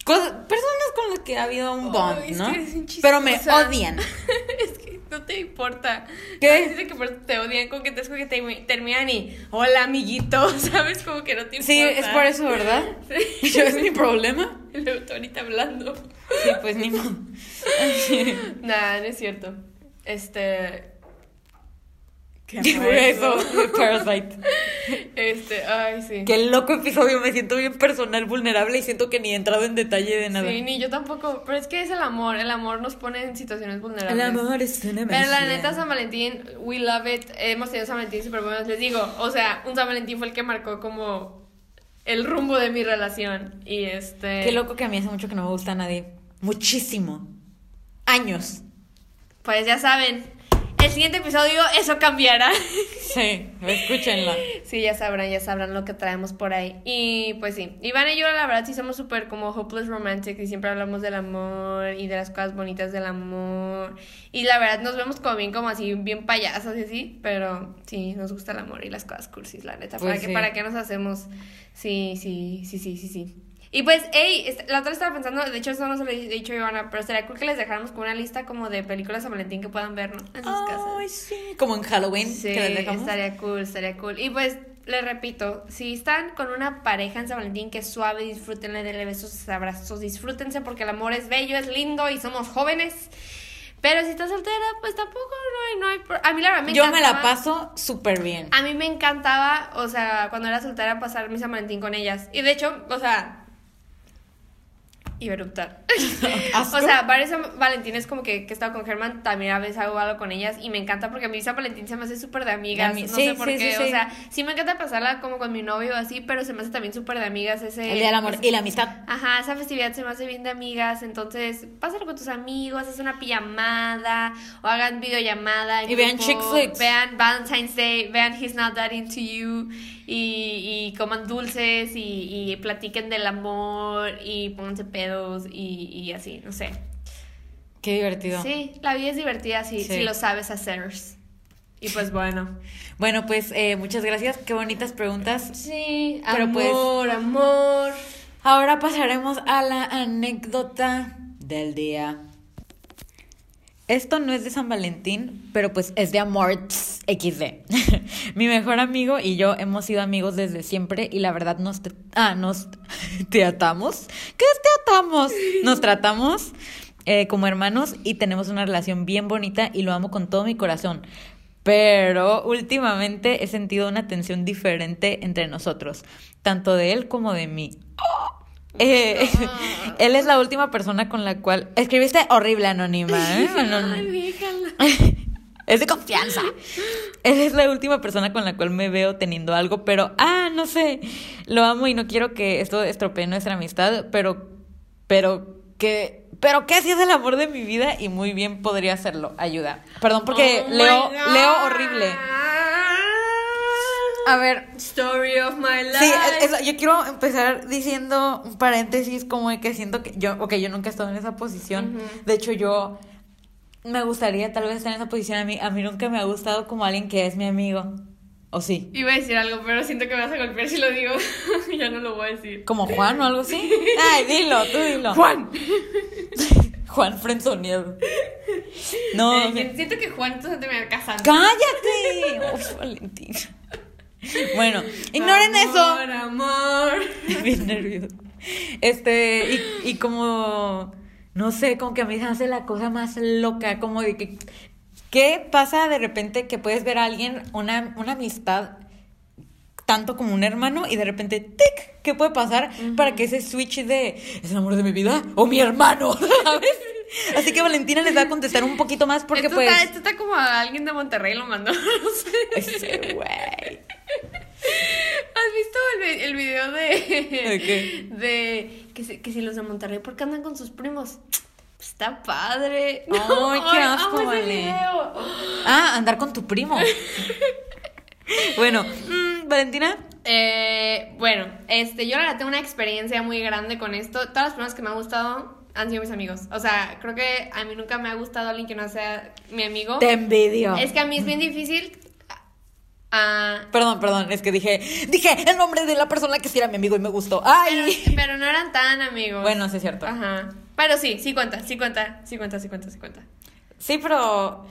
personas con las que ha habido un bond, es ¿no? que eres un Pero me odian. es que no te importa. ¿Qué? Que por te odian con que te, que te terminan y hola amiguito, ¿sabes? Como que no te importa. Sí, es por eso, ¿verdad? Sí. Yo es mi problema. Luego tú ahorita hablando. Sí, pues ni modo. Nah, no es cierto. Este. ¿Qué ¿Qué fue eso? Parasite. Este, ay, sí. Qué loco episodio, me siento bien personal, vulnerable y siento que ni he entrado en detalle de nada. Sí, ni yo tampoco. Pero es que es el amor. El amor nos pone en situaciones vulnerables. El amor es una Pero la magia. neta, San Valentín, we love it. Hemos tenido San Valentín súper buenos. Les digo, o sea, un San Valentín fue el que marcó como el rumbo de mi relación. Y este. Qué loco que a mí hace mucho que no me gusta a nadie. Muchísimo. Años. Pues ya saben, el siguiente episodio, eso cambiará. Sí, escúchenla. Sí, ya sabrán, ya sabrán lo que traemos por ahí. Y pues sí, Iván y yo la verdad sí somos súper como hopeless romantic y siempre hablamos del amor y de las cosas bonitas del amor. Y la verdad nos vemos como bien como así, bien payasos y así, pero sí, nos gusta el amor y las cosas cursis, la neta. Pues ¿Para, qué, sí. ¿Para qué nos hacemos? Sí, sí, sí, sí, sí, sí. Y pues, hey, la otra estaba pensando, de hecho eso no se lo he dicho a Ivana, pero sería cool que les dejáramos como una lista como de películas San Valentín que puedan ver, ¿no? En sus casas. Ay, sí. Como en Halloween, Sí, que les dejamos. estaría cool, estaría cool. Y pues, les repito, si están con una pareja en San Valentín que es suave, disfrútenle, denle besos, abrazos, disfrútense porque el amor es bello, es lindo y somos jóvenes. Pero si estás soltera, pues tampoco no hay, no hay pro- A mí la verdad me Yo me la paso súper bien. A mí me encantaba, o sea, cuando era soltera pasar mi San Valentín con ellas. Y de hecho, o sea... Iba a eruptar. ¿Asco? O sea, varios San Valentines como que, que he estado con Germán, también a veces hago algo con ellas y me encanta porque a mí San Valentín se me hace súper de amigas. De no sí, sé por sí, qué. sí, O sea, sí me encanta pasarla como con mi novio o así, pero se me hace también súper de amigas ese. El día del amor ese- y la amistad. Ajá, esa festividad se me hace bien de amigas, entonces pásalo con tus amigos, haz una pijamada o hagan videollamada. Y vean grupo, chick flicks. Vean Valentine's Day, vean He's Not That Into You y, y coman dulces y, y platiquen del amor y pónganse pedos y, y así, no sé. Qué divertido. Sí, la vida es divertida si, Sí. si lo sabes hacer. Y pues bueno. Bueno, pues eh, muchas gracias. Qué bonitas preguntas. Sí, Pero pues- amor, amor. Ahora pasaremos a la anécdota del día. Esto no es de San Valentín, pero pues es de amor XD. Mi mejor amigo y yo hemos sido amigos desde siempre y la verdad nos te- ah, nos tratamos. ¿Qué es tratamos? Nos tratamos eh, como hermanos y tenemos una relación bien bonita y lo amo con todo mi corazón. Pero últimamente he sentido una tensión diferente entre nosotros, tanto de él como de mí. Eh, él es la última persona con la cual... Escribiste horrible, anónima. ¿eh? Ay. Es de confianza. Él es la última persona con la cual me veo teniendo algo, pero, ah, no sé, lo amo y no quiero que esto estropee nuestra amistad, pero, pero que, pero que si es el amor de mi vida y muy bien podría hacerlo. Ayuda. Perdón porque Oh leo, leo horrible. A ver, Story of my life. Sí, eso, yo quiero empezar diciendo un paréntesis como de que siento que yo, ok, yo nunca he estado en esa posición. De hecho, yo me gustaría tal vez estar en esa posición. A mí, a mí nunca me ha gustado como alguien que es mi amigo. ¿O sí? Iba a decir algo, pero siento que me vas a golpear si lo digo. ya no lo voy a decir. ¿Como Juan o algo así? Ay, dilo, tú dilo. Juan. Juan Frenzoneado. No, Eh, siento que Juan entonces te me va casando. ¡Cállate! Uf, Valentina. Bueno, ignoren eso. Amor, amor. Bien nervioso. Este, y, y como, no sé, como que a mí se me hace la cosa más loca, como de que, ¿qué pasa de repente que puedes ver a alguien, una, una amistad, tanto como un hermano, y de repente, tic, ¿qué puede pasar para que ese switch de, ¿es el amor de mi vida? ¿O mi hermano? ¿Sabes? Así que Valentina les va a contestar un poquito más porque esto, pues... está, esto está como a alguien de Monterrey lo mandó. No sé. Ese güey. ¿Has visto el, el video de. ¿De que, si- que si los de Monterrey, ¿por qué andan con sus primos? Pues está padre. Ay, qué asco, amo ese vale. video. Ah, andar con tu primo. bueno, mm, Valentina. Eh, bueno, este, yo la verdad tengo una experiencia muy grande con esto. Todas las personas que me han gustado han sido mis amigos. O sea, creo que a mí nunca me ha gustado alguien que no sea mi amigo. Te envidio. Es que a mí es bien difícil. ah, Perdón, perdón, es que dije, dije el nombre de la persona que sí era mi amigo y me gustó. pero, ¡Ay! pero no eran tan amigos. Bueno, sí es cierto. Ajá. Pero sí, sí cuenta, sí cuenta, sí cuenta, sí cuenta, sí cuenta. Sí, pero.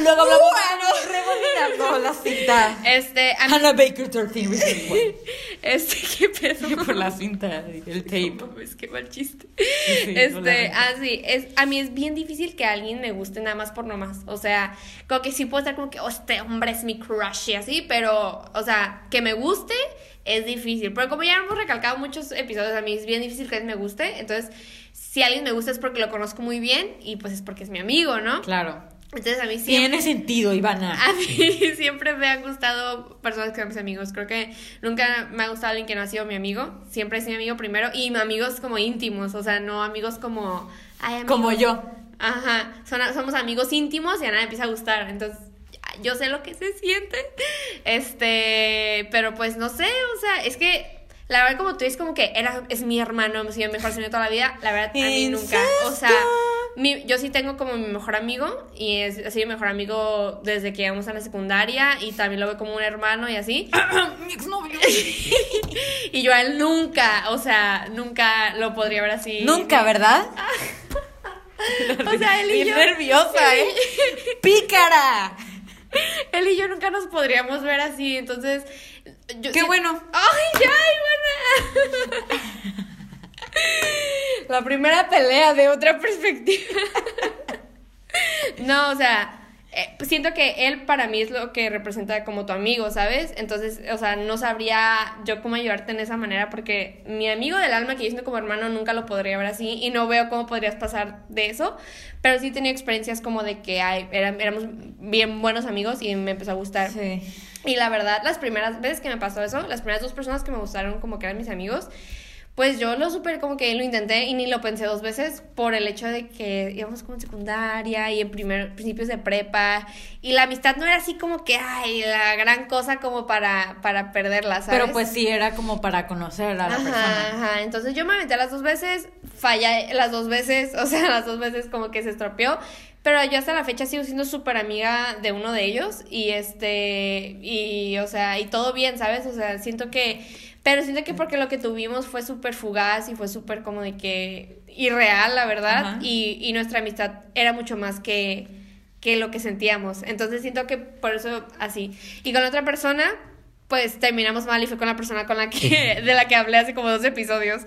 Luego hablamos rebobinando la cinta. Este, a mí- Hannah Baker 13 reasons why. este, qué pedo. Por la cinta, el tape. Es que mal chiste. Sí, este, hola. ah, es, a mí es bien difícil que alguien me guste nada más por nomás. O sea, como que sí puedo estar como que, oh, este hombre es mi crush y así, pero, o sea, que me guste es difícil. Pero como ya hemos recalcado muchos episodios, a mí es bien difícil que alguien me guste. Entonces, si alguien me gusta es porque lo conozco muy bien y pues es porque es mi amigo, ¿no? Claro. Entonces, a mí siempre. Tiene sentido, Ivana. A mí siempre me han gustado personas que son mis amigos. Creo que nunca me ha gustado alguien que no ha sido mi amigo. Siempre es mi amigo primero. Y amigos como íntimos, o sea, no amigos como... "Ay, amigo". Como yo. Ajá, son, somos amigos íntimos y a nadie empieza a gustar. Entonces, yo sé lo que se siente. Este, pero pues no sé, o sea, es que... La verdad, como tú dices, como que era, es mi hermano, hemos sido mi mejor amigo toda la vida. La verdad, a mí nunca. O sea, mi- yo sí tengo como mi mejor amigo y es así mi mejor amigo desde que íbamos a la secundaria y también lo veo como un hermano y así. Mi exnovio. Y yo a él nunca, o sea, nunca lo podría ver así. Nunca, ¿verdad? O sea, él y yo. nerviosa, ¿eh? ¡Pícara! Él y yo nunca nos podríamos ver así, entonces. Yo ¡Qué sí- bueno! ¡Ay, ya, Ivana! La primera pelea de otra perspectiva. No, o sea, eh, siento que él para mí es lo que representa como tu amigo, ¿sabes? Entonces, o sea, no sabría yo cómo ayudarte en esa manera porque mi amigo del alma que yo siento como hermano nunca lo podría ver así y no veo cómo podrías pasar de eso, pero sí he tenido experiencias como de que ay, eran- éramos bien buenos amigos y me empezó a gustar. Sí. Y la verdad, las primeras veces que me pasó eso, las primeras dos personas que me gustaron como que eran mis amigos, pues yo lo súper como que lo intenté y ni lo pensé dos veces por el hecho de que íbamos como en secundaria y en primer, principios de prepa y la amistad no era así como que, ay, la gran cosa como para, para perderla, ¿sabes? Pero pues sí, era como para conocer a la Ajá, persona. ajá. Entonces yo me aventé las dos veces, fallé las dos veces, o sea, las dos veces como que se estropeó. Pero yo hasta la fecha sigo siendo súper amiga de uno de ellos y este, y o sea, y todo bien, ¿sabes? O sea, siento que, pero siento que porque lo que tuvimos fue súper fugaz y fue súper como de que irreal, la verdad, y, y nuestra amistad era mucho más que, que lo que sentíamos. Entonces siento que por eso así. Y con otra persona, pues terminamos mal y fue con la persona con la que, de la que hablé hace como dos episodios.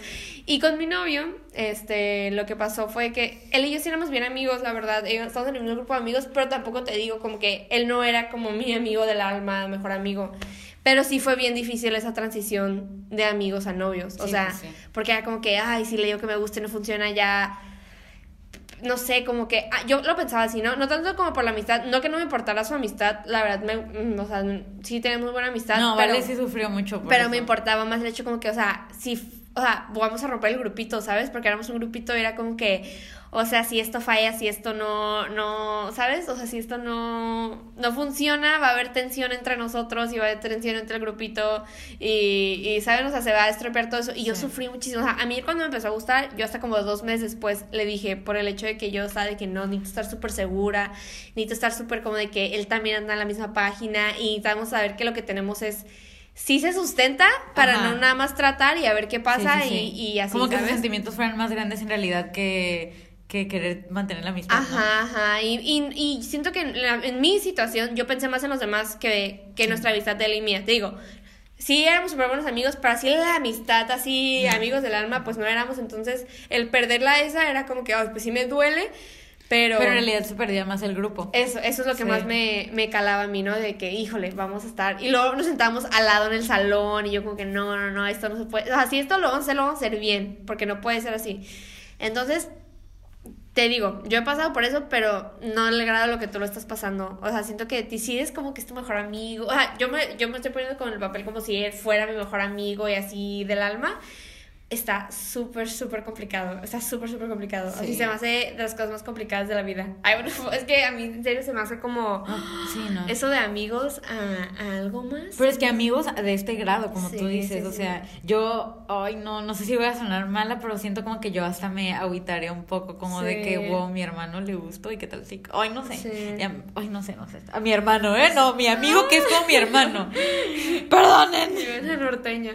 Y con mi novio, este, lo que pasó fue que él y yo sí éramos bien amigos, la verdad. Estamos en el mismo grupo de amigos, pero tampoco te digo como que él no era como mi amigo del alma, mejor amigo. Pero sí fue bien difícil esa transición de amigos a novios. O Sí, sea, sí. porque era como que, ay, si le digo que me gusta y no funciona ya no sé, como que ah, yo lo pensaba así, ¿no? No tanto como por la amistad, no que no me importara su amistad, la verdad, me, mm, o sea, sí tenemos buena amistad, No, pero, Vale sí sufrió mucho por pero eso. me importaba más el hecho como que, o sea, si, o sea, vamos a romper el grupito, ¿sabes? Porque éramos un grupito y era como que, o sea, si esto falla, si esto no, no, ¿sabes? O sea, si esto no, no funciona, va a haber tensión entre nosotros y va a haber tensión entre el grupito y, y ¿saben? O sea, se va a estropear todo eso. Y yo sufrí muchísimo. O sea, a mí cuando me empezó a gustar, yo hasta como dos meses después le dije, por el hecho de que yo estaba de que no, necesito estar súper segura, necesito estar súper como de que él también anda en la misma página y necesitamos saber que lo que tenemos es... Sí se sustenta para Ajá. no nada más tratar y a ver qué pasa sí, sí. Y, y así, Como que sus ¿sabes? sentimientos fueran más grandes en realidad que, que querer mantener la amistad. ¿no? Ajá, ajá. Y, y, y siento que en, la- en mi situación yo pensé más en los demás que, que nuestra amistad de él y mía. Te digo, sí éramos súper buenos amigos, pero así la amistad, así amigos del alma, pues no éramos. Entonces, el perderla esa era como que, ay, pues sí me duele, pero... Pero en realidad se perdía más el grupo. Eso, eso es lo que Sí. más me, me calaba a mí, ¿no? De que, híjole, vamos a estar. Y luego nos sentábamos al lado en el salón y yo como que, no, no, no, esto no se puede. O sea, si esto lo vamos a hacer, lo vamos a hacer bien, porque no puede ser así. Entonces, te digo, yo he pasado por eso, pero no le grado lo que tú lo estás pasando. O sea, siento que si es como que es tu mejor amigo. O sea, yo me, yo me estoy poniendo con el papel como si él fuera mi mejor amigo y así del alma. Está súper, súper complicado. Está súper, súper complicado. Así Sí. se me hace de las cosas más complicadas de la vida. Ay, bueno, es que a mí en serio se me hace como Sí, no. eso de amigos a, a algo más. Pero es que amigos de este grado, como Sí, tú dices, o sea, yo, ay, no, no sé si voy a sonar mala, pero siento como que yo hasta me agüitaría un poco, como de que, wow, mi hermano le gustó y qué tal sí. Ay, no sé. Ay, no sé, no sé. A mi hermano, ¿eh? No, mi amigo que es como mi hermano. Perdonen. La norteña.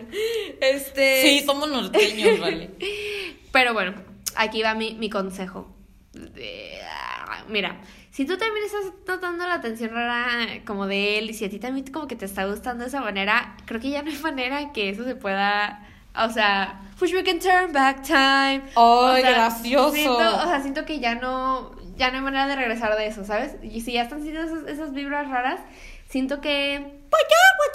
Este. Sí, somos norteños, vale. Pero bueno, aquí va mi, mi consejo. ah, mira, si tú también estás notando la atención rara como de él y si a ti también como que te está gustando de esa manera, creo que ya no hay manera que eso se pueda, o sea, push we can turn back time. ¡Ay, O sea, gracioso! Siento, o sea, siento que ya no, ya no hay manera de regresar de eso, ¿sabes? Y si ya están sintiendo esas, esas vibras raras, siento que... Pues ya, pues.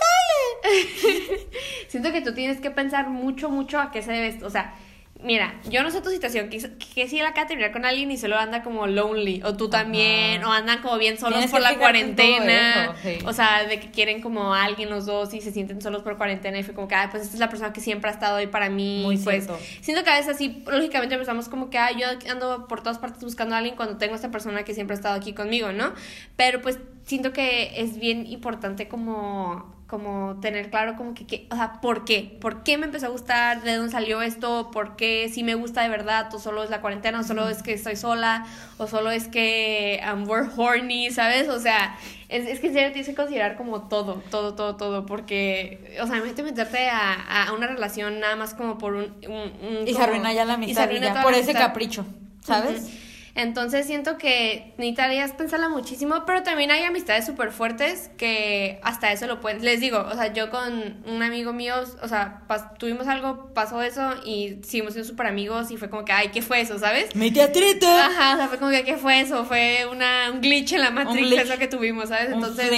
Siento que tú tienes que pensar mucho, mucho a qué se debe esto. O sea, mira, yo no sé tu situación, que, que si él acaba de terminar con alguien y solo anda como lonely, o tú también, o andan como bien solos Tienes por la cuarentena. sí. O sea, de que quieren como a alguien los dos y se sienten solos por cuarentena y fue como que, ah, pues esta es la persona que siempre ha estado ahí para mí. Muy pues cierto. siento que a veces así, lógicamente empezamos como que, ah, yo ando por todas partes buscando a alguien cuando tengo a esta persona que siempre ha estado aquí conmigo, ¿no? Pero pues siento que es bien importante como como tener claro como que, que, o sea, ¿por qué? ¿Por qué me empezó a gustar? ¿De dónde salió esto? ¿Por qué si me gusta de verdad? ¿O solo es la cuarentena? ¿O solo es que estoy sola? ¿O solo es que um, we're horny? ¿Sabes? O sea, es, es que en serio tienes que considerar como todo, todo, todo, todo, porque, o sea, imagínate meterte a, a una relación nada más como por un... un- un- Y se arruina ya la y se amistad, y arruina ya, toda por ese amistad. capricho, ¿sabes? Ujú. Entonces siento que necesitarías pensarla muchísimo, pero también hay amistades súper fuertes que hasta eso lo pueden. Les digo, o sea, yo con un amigo mío, o sea, pas- tuvimos algo, pasó eso y seguimos siendo súper amigos y fue como que, ay, ¿qué fue eso, sabes? Mi teatrito. Ajá, o sea, fue como que, ¿qué fue eso? Fue una, un glitch en la Matrix, eso que tuvimos, ¿sabes? Entonces.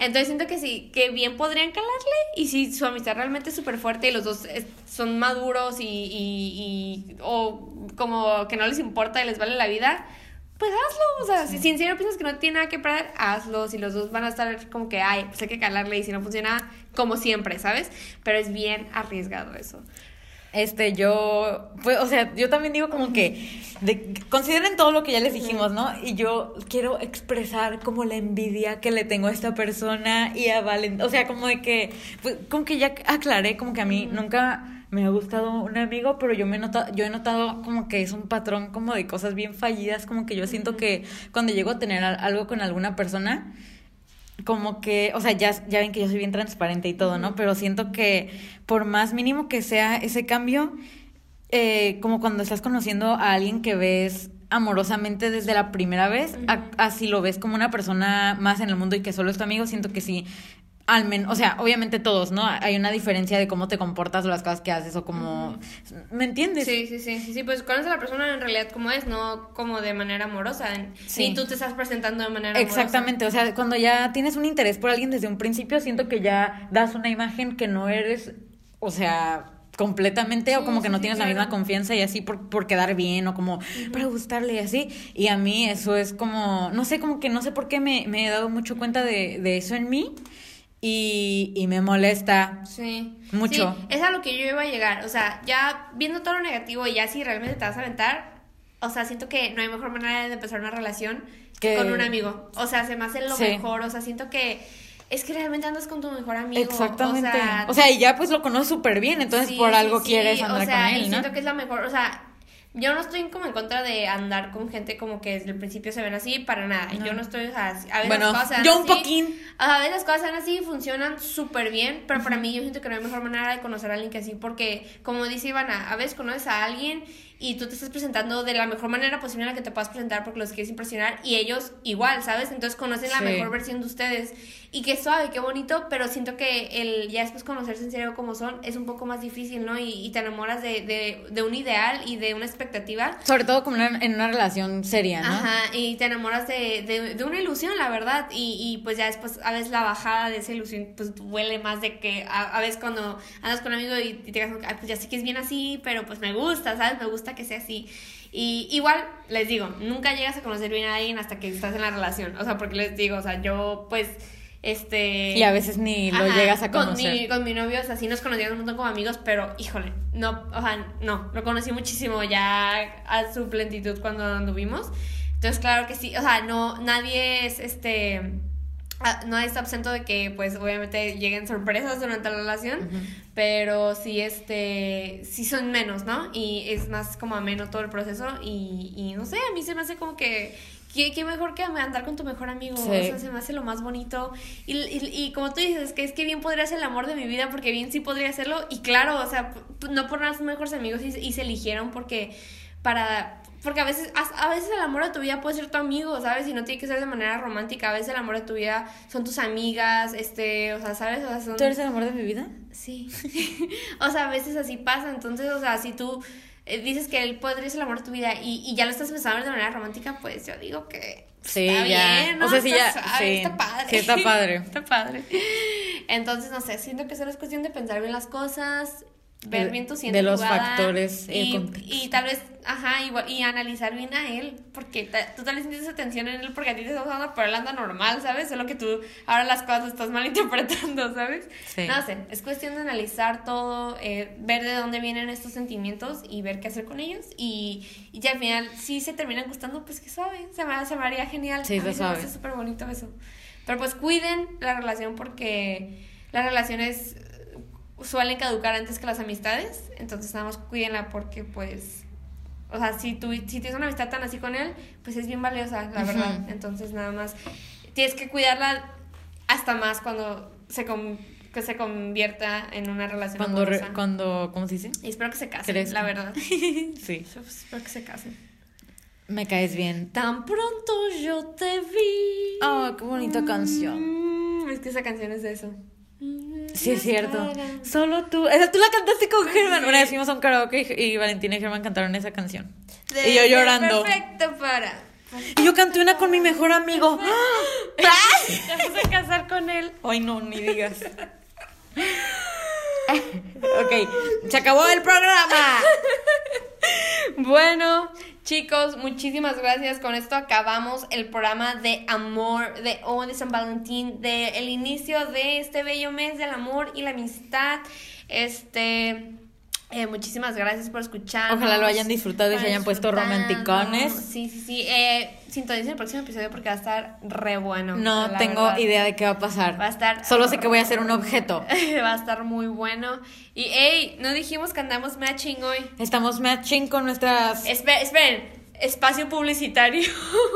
Entonces siento que sí, que bien podrían calarle y si su amistad realmente es súper fuerte y los dos es- son maduros y, y, y- o como que no les importa y les vale la vida, pues hazlo, o sea, si, si en serio piensas que no tiene nada que perder, hazlo, si los dos van a estar como que, ay, pues hay que calarle y si no funciona, como siempre, ¿sabes? Pero es bien arriesgado eso. Este, yo, pues, o sea, yo también digo como que de- consideren todo lo que ya les dijimos, ¿no? Y yo quiero expresar como la envidia que le tengo a esta persona y a Valen, o sea, como de que, pues, como que ya aclaré, como que a mí nunca me ha gustado un amigo, pero yo me he notado, yo he notado como que es un patrón como de cosas bien fallidas, como que yo siento que cuando llego a tener al- algo con alguna persona, como que, o sea, ya, ya ven que yo soy bien transparente y todo, ¿no? Pero siento que por más mínimo que sea ese cambio, eh, como cuando estás conociendo a alguien que ves amorosamente desde la primera vez, a- así lo ves como una persona más en el mundo y que solo es tu amigo, siento que sí. Al menos, o sea, obviamente todos, ¿no? Hay una diferencia de cómo te comportas o las cosas que haces o como... ¿Me entiendes? Sí, sí, sí, sí, sí, pues conoces a la persona en realidad como es, no como de manera amorosa. Sí. Ni tú te estás presentando de manera amorosa. Exactamente, o sea, cuando ya tienes un interés por alguien desde un principio, siento que ya das una imagen que no eres, o sea, completamente o como que no sí, tienes la misma confianza y así por, por quedar bien o como para gustarle y así. Y a mí eso es como, no sé, como que no sé por qué me, me he dado mucho cuenta de, de eso en mí y, y me molesta. Sí. Mucho. Sí, es a lo que yo iba a llegar. O sea, ya viendo todo lo negativo y ya si realmente te vas a aventar, o sea, siento que no hay mejor manera de empezar una relación que con un amigo. O sea, se me hace lo Sí. mejor. O sea, siento que es que realmente andas con tu mejor amigo. Exactamente. O sea, O sea, y ya pues lo conoces súper bien, entonces Sí, por algo sí, quieres andar o sea, con y él, ¿no? siento que es la mejor, o sea, yo no estoy como en contra de andar con gente como que desde el principio se ven así, para nada. No. Yo no estoy, o sea, a veces Bueno, las cosas se yo un así, poquín. A veces las cosas dan así, funcionan súper bien, pero para mí yo siento que no hay mejor manera de conocer a alguien que así, porque como dice Ivana, a veces conoces a alguien y tú te estás presentando de la mejor manera posible en la que te puedas presentar porque los quieres impresionar y ellos igual, ¿sabes? Entonces conocen la mejor versión de ustedes y qué suave, qué bonito, pero siento que el ya después conocerse en serio como son es un poco más difícil, ¿no? Y, y te enamoras de, de, de un ideal y de una expectativa. Sobre todo como una- en una relación seria, ¿no? Ajá, y te enamoras de, de, de una ilusión, la verdad, y, y pues ya después a veces la bajada de esa ilusión pues duele más de que a, a veces cuando andas con un amigo y, y te "Ay, pues ya sé que es bien así, pero pues me gusta, ¿sabes? Me gusta que sea así. Y igual, les digo, nunca llegas a conocer bien a alguien hasta que estás en la relación, o sea, porque les digo, o sea, yo pues, este... Y a veces ni lo Ajá, llegas a Con conocer. mi, con mi novio, o sea, sí nos conocíamos un montón como amigos, pero híjole, no, o sea, no, lo conocí muchísimo ya a su plenitud cuando anduvimos. Entonces, claro que sí, o sea, no, nadie es este. No está absento de que, pues, obviamente lleguen sorpresas durante la relación, pero sí, este, sí son menos, ¿no? Y es más como ameno todo el proceso y, y no sé, a mí se me hace como que, ¿qué, qué mejor que andar con tu mejor amigo? Sí. O sea, se me hace lo más bonito. Y, y, y como tú dices, que es que bien podría ser el amor de mi vida, porque bien sí podría serlo. Y claro, o sea, no por nada son mejores amigos y, y se eligieron porque para porque a veces, a, a veces el amor de tu vida puede ser tu amigo, ¿sabes? Y no tiene que ser de manera romántica. A veces el amor de tu vida son tus amigas, este, o sea, ¿sabes? O sea, son... ¿Tú eres el amor de mi vida? Sí. o sea, a veces así pasa. Entonces, o sea, si tú dices que él podría ser el amor de tu vida y, y ya lo estás pensando de manera romántica, pues yo digo que Sí, está ya. bien, ¿no? O sea, sí, Está ya. suave, sí. Está padre. Sí, está padre. está padre. Entonces, no sé, siento que solo es cuestión de pensar bien las cosas, ver bien tu siguiente de los jugada factores y y, tal vez, ajá, igual, y analizar bien a él, porque ta- tú tal vez sientes atención en él porque a ti te está usando, pero él anda normal, ¿sabes? Solo que tú ahora las cosas estás malinterpretando, ¿sabes? Sí. No sé, es cuestión de analizar todo, eh, ver de dónde vienen estos sentimientos y ver qué hacer con ellos. Y, y ya al final, si se terminan gustando, pues que suave, se me, se me haría genial. Sí, se sabe. súper bonito eso. Pero pues cuiden la relación porque las relaciones eh, suelen caducar antes que las amistades. Entonces nada más cuídenla porque pues... O sea, si, tú, si tienes una amistad tan así con él, pues es bien valiosa, la verdad. Entonces nada más tienes que cuidarla hasta más cuando se, que se convierta en una relación Cuando, re- cuando, ¿cómo se dice? Y espero que se casen, la verdad. Sí. Yo espero que se casen. Me caes bien. Tan pronto yo te vi. Oh, qué bonita canción. Mm, es que esa canción es de eso. Sí, es cierto. Solo tú. Esa tú la cantaste con Germán. Una vez fuimos a un karaoke y, y Valentina y Germán cantaron esa canción. y yo llorando. Perfecto para. Y yo canté una con mi mejor amigo. Te vas a casar con él. Ay, no, ni digas. ok, se acabó el programa. Bueno, chicos, muchísimas gracias. Con esto acabamos el programa de amor, de O de San Valentín, de el inicio de este bello mes del amor y la amistad. Este. Eh, muchísimas gracias por escuchar. Ojalá lo hayan disfrutado y se hayan puesto romanticones. Sí, sí, sí. Eh, sintonicen el próximo episodio porque va a estar re bueno. No tengo verdad. idea de qué va a pasar. Va a estar. Solo sé que voy a hacer un objeto. va a estar muy bueno. Y, hey, no dijimos que andamos matching hoy. Estamos matching con nuestras. Esperen, esperen. Espacio publicitario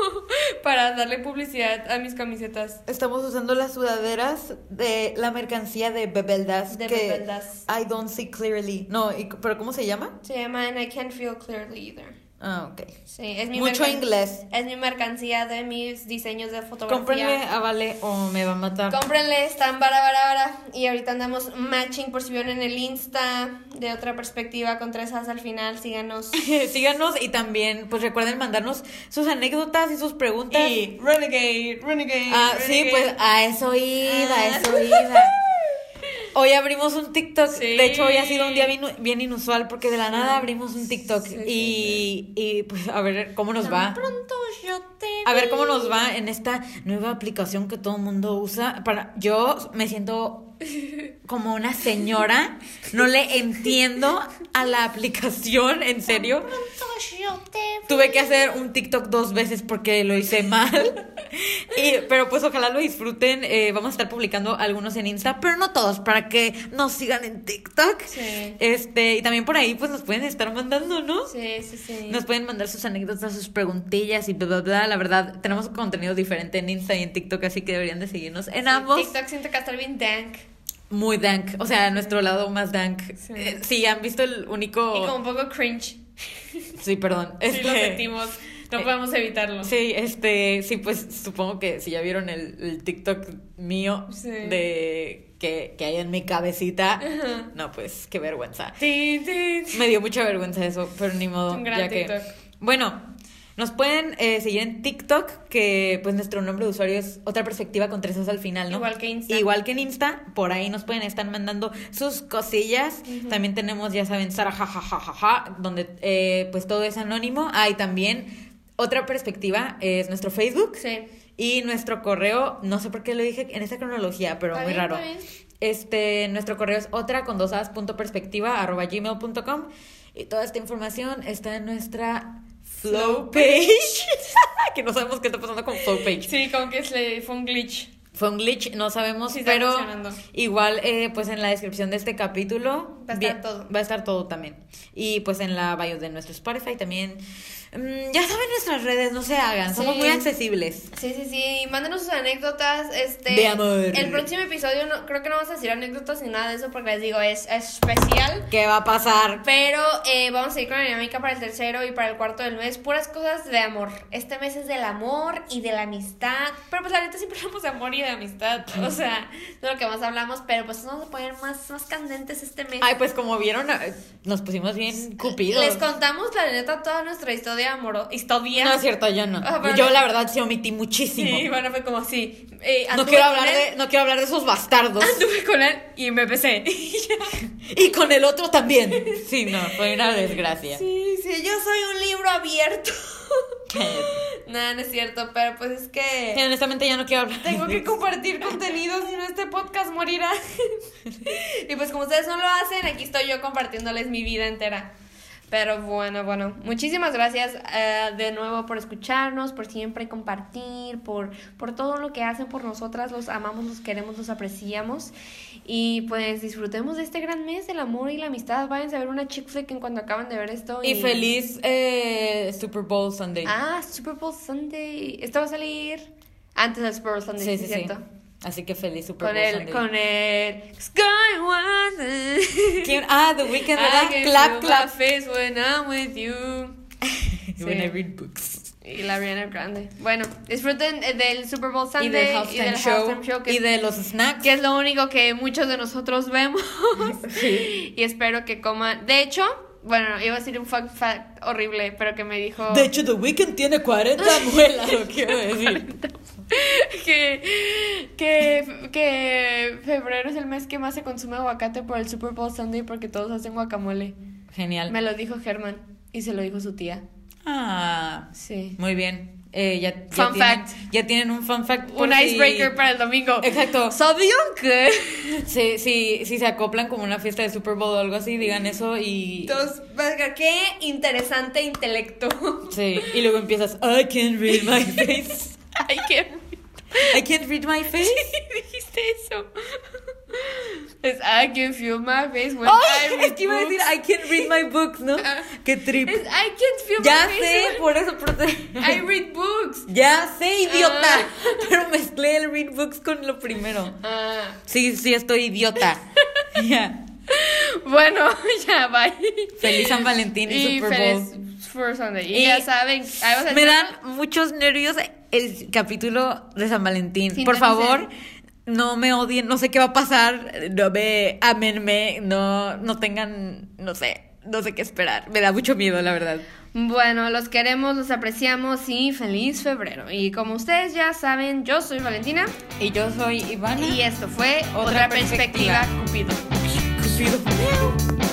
para darle publicidad a mis camisetas. Estamos usando las sudaderas de la mercancía de Bebeldas. De que Bebeldas. I don't see clearly. No, y- ¿pero cómo se llama? Se llama And I Can't Feel Clearly Either. Ah, ok. Sí, es mi Mucho inglés. Es mi mercancía de mis diseños de fotografía. Cómprenle a Vale o me va a matar. Cómprenle, están bara, bara, bara. Y ahorita andamos matching por si vieron en el Insta de otra perspectiva con tres as al final. Síganos. Síganos y también, pues recuerden mandarnos sus anécdotas y sus preguntas. Renegade, Renegade. Ah, sí, pues a eso iba, a eso iba. Hoy abrimos un TikTok. Sí. De hecho, hoy ha sido un día bien, bien inusual porque de la nada abrimos un TikTok. Sí, y, y pues a ver cómo nos va. Pronto yo te A ver cómo nos va en esta nueva aplicación que todo el mundo usa. Para, yo me siento como una señora. No le entiendo a la aplicación, en serio. Pronto yo te. Tuve que hacer un TikTok dos veces porque lo hice mal. Y, pero pues ojalá lo disfruten. Eh, vamos a estar publicando algunos en Insta, pero no todos, para que nos sigan en TikTok. Sí. Este, y también por ahí pues nos pueden estar mandando, ¿no? Sí, sí, sí. Nos pueden mandar sus anécdotas, sus preguntillas y bla, bla, bla. La verdad, tenemos contenido diferente en Insta y en TikTok, así que deberían de seguirnos en Sí, ambos. TikTok siento que estar bien dank. Muy dank, o sea, nuestro lado más dank. Sí. Eh, sí, han visto el único... Y como un poco cringe. Sí, perdón. Sí, lo Este, sentimos. No eh, podemos evitarlo. Sí, este, sí, pues supongo que si ya vieron el, el TikTok mío Sí. de que, que hay en mi cabecita, Ajá. no, pues qué vergüenza. Tin, tin. Me dio mucha vergüenza eso, pero ni modo. Un gran ya que- TikTok. Bueno, nos pueden eh, seguir en TikTok, que pues nuestro nombre de usuario es otra perspectiva con tres al final, ¿no? Igual que Insta. Igual que en Insta, por ahí nos pueden estar mandando sus cosillas. También tenemos, ya saben, Sara jajajajaja, donde eh, pues todo es anónimo. Hay también otra perspectiva, es nuestro Facebook. Sí. Y nuestro correo, no sé por qué lo dije en esta cronología, pero muy bien, raro. Este, nuestro correo es otra con dos as punto perspectiva arroba gmail.com y toda esta información está en nuestra flow page. que no sabemos qué está pasando con flow page. Sí, como que se fue un glitch. Fue un glitch, no sabemos, Sí, está pero igual eh, pues en la descripción de este capítulo Va a estar bien- todo. Va a estar todo también. Y pues en la bio de nuestro Spotify también ya saben nuestras redes, no se hagan, somos muy accesibles. Sí, sí, sí. Mándenos sus anécdotas. Este, De amor. El próximo episodio no, creo que no vamos a decir anécdotas ni nada de eso porque les digo, es, es especial. ¿Qué va a pasar? Pero eh, vamos a seguir con la dinámica para el tercero y para el cuarto del mes. Puras cosas de amor. Este mes es del amor y de la amistad. Pero pues la neta siempre hablamos de amor y de amistad. O sea, de lo que más hablamos. Pero pues vamos a poner más, más candentes este mes. Ay, pues como vieron, eh, nos pusimos bien cupidos. Les contamos la neta toda nuestra historia amorosa. Historia. No es cierto, yo no. Ah, yo la verdad sí omití muchísimo. Sí, bueno, fue como así. eh, no quiero hablar él, de, no quiero hablar de esos bastardos. Anduve con él y me besé. Y con el otro también. Sí, no, fue una desgracia. Sí, sí, yo soy un libro abierto. Nada, no es cierto, pero pues es Sí, que honestamente ya no quiero hablar. tengo que compartir contenido, si no este podcast morirá. y pues como ustedes no lo hacen, aquí estoy yo compartiéndoles mi vida entera. Pero bueno, bueno, muchísimas gracias eh, de nuevo por escucharnos, por siempre compartir, por, por todo lo que hacen por nosotras. Los amamos, los queremos, los apreciamos. Y pues disfrutemos de este gran mes del amor y la amistad. Vayan a ver una chick flick en cuando acaban de ver esto. Y feliz eh, Super Bowl Sunday. Ah, Super Bowl Sunday. Esto va a salir antes del Super Bowl Sunday, sí, sí, sí, sí. Así que feliz Super Con Bowl el, Sunday. con el. ¿Quién? Ah, The Weeknd, ¿verdad? Clap, clap. face when I'm with you. When Sí. I read books. Y la Ariana Grande. Bueno, disfruten eh, del Super Bowl Sunday Y del Halftime del Show. Show, que, y de los snacks. que es lo único que muchos de nosotros vemos. Sí. y espero que coman. De hecho, bueno, iba a decir un fun fact horrible, pero que me dijo. De hecho, The Weeknd tiene 40 muelas, lo quiero decir. que, que, que febrero es el mes que más se consume aguacate por el Super Bowl Sunday porque todos hacen guacamole. Genial. Me lo dijo Germán y se lo dijo su tía. Ah, Sí. muy bien. Eh, ya, ya Fun tienen, fact. Ya tienen un fun fact. Un si- icebreaker para el domingo. Exacto. ¿Sabían que? Si, si, si se acoplan como una fiesta de Super Bowl o algo así, digan eso y. Entonces, qué interesante intelecto. Sí, y luego empiezas, I can't read my face. Ay, qué. I can't read my face. dijiste eso. Es I can feel my face when I Ay, read es que iba a decir. I can't read my books, ¿no? Ah. Qué trip. Es I can't feel Ya my sé, face when por eso. Por... I read books. Ya sé, idiota. Ah. Pero mezclé el read books con lo primero. Ah. Sí, sí, estoy idiota. Ya. Bueno, ya, bye. Feliz San Valentín y, Super Bowl. feliz Super Sunday. Y, Y ya saben, Me dan muchos nervios el capítulo de San Valentín. Por favor, no me odien, no sé qué va a pasar, no me amenme, no, no tengan, no sé, no sé qué esperar. Me da mucho miedo, la verdad. Bueno, los queremos, los apreciamos y feliz febrero. Y como ustedes ya saben, yo soy Valentina Y yo soy Ivana. y esto fue Otra otra, perspectiva, perspectiva. Cupido. Cupido.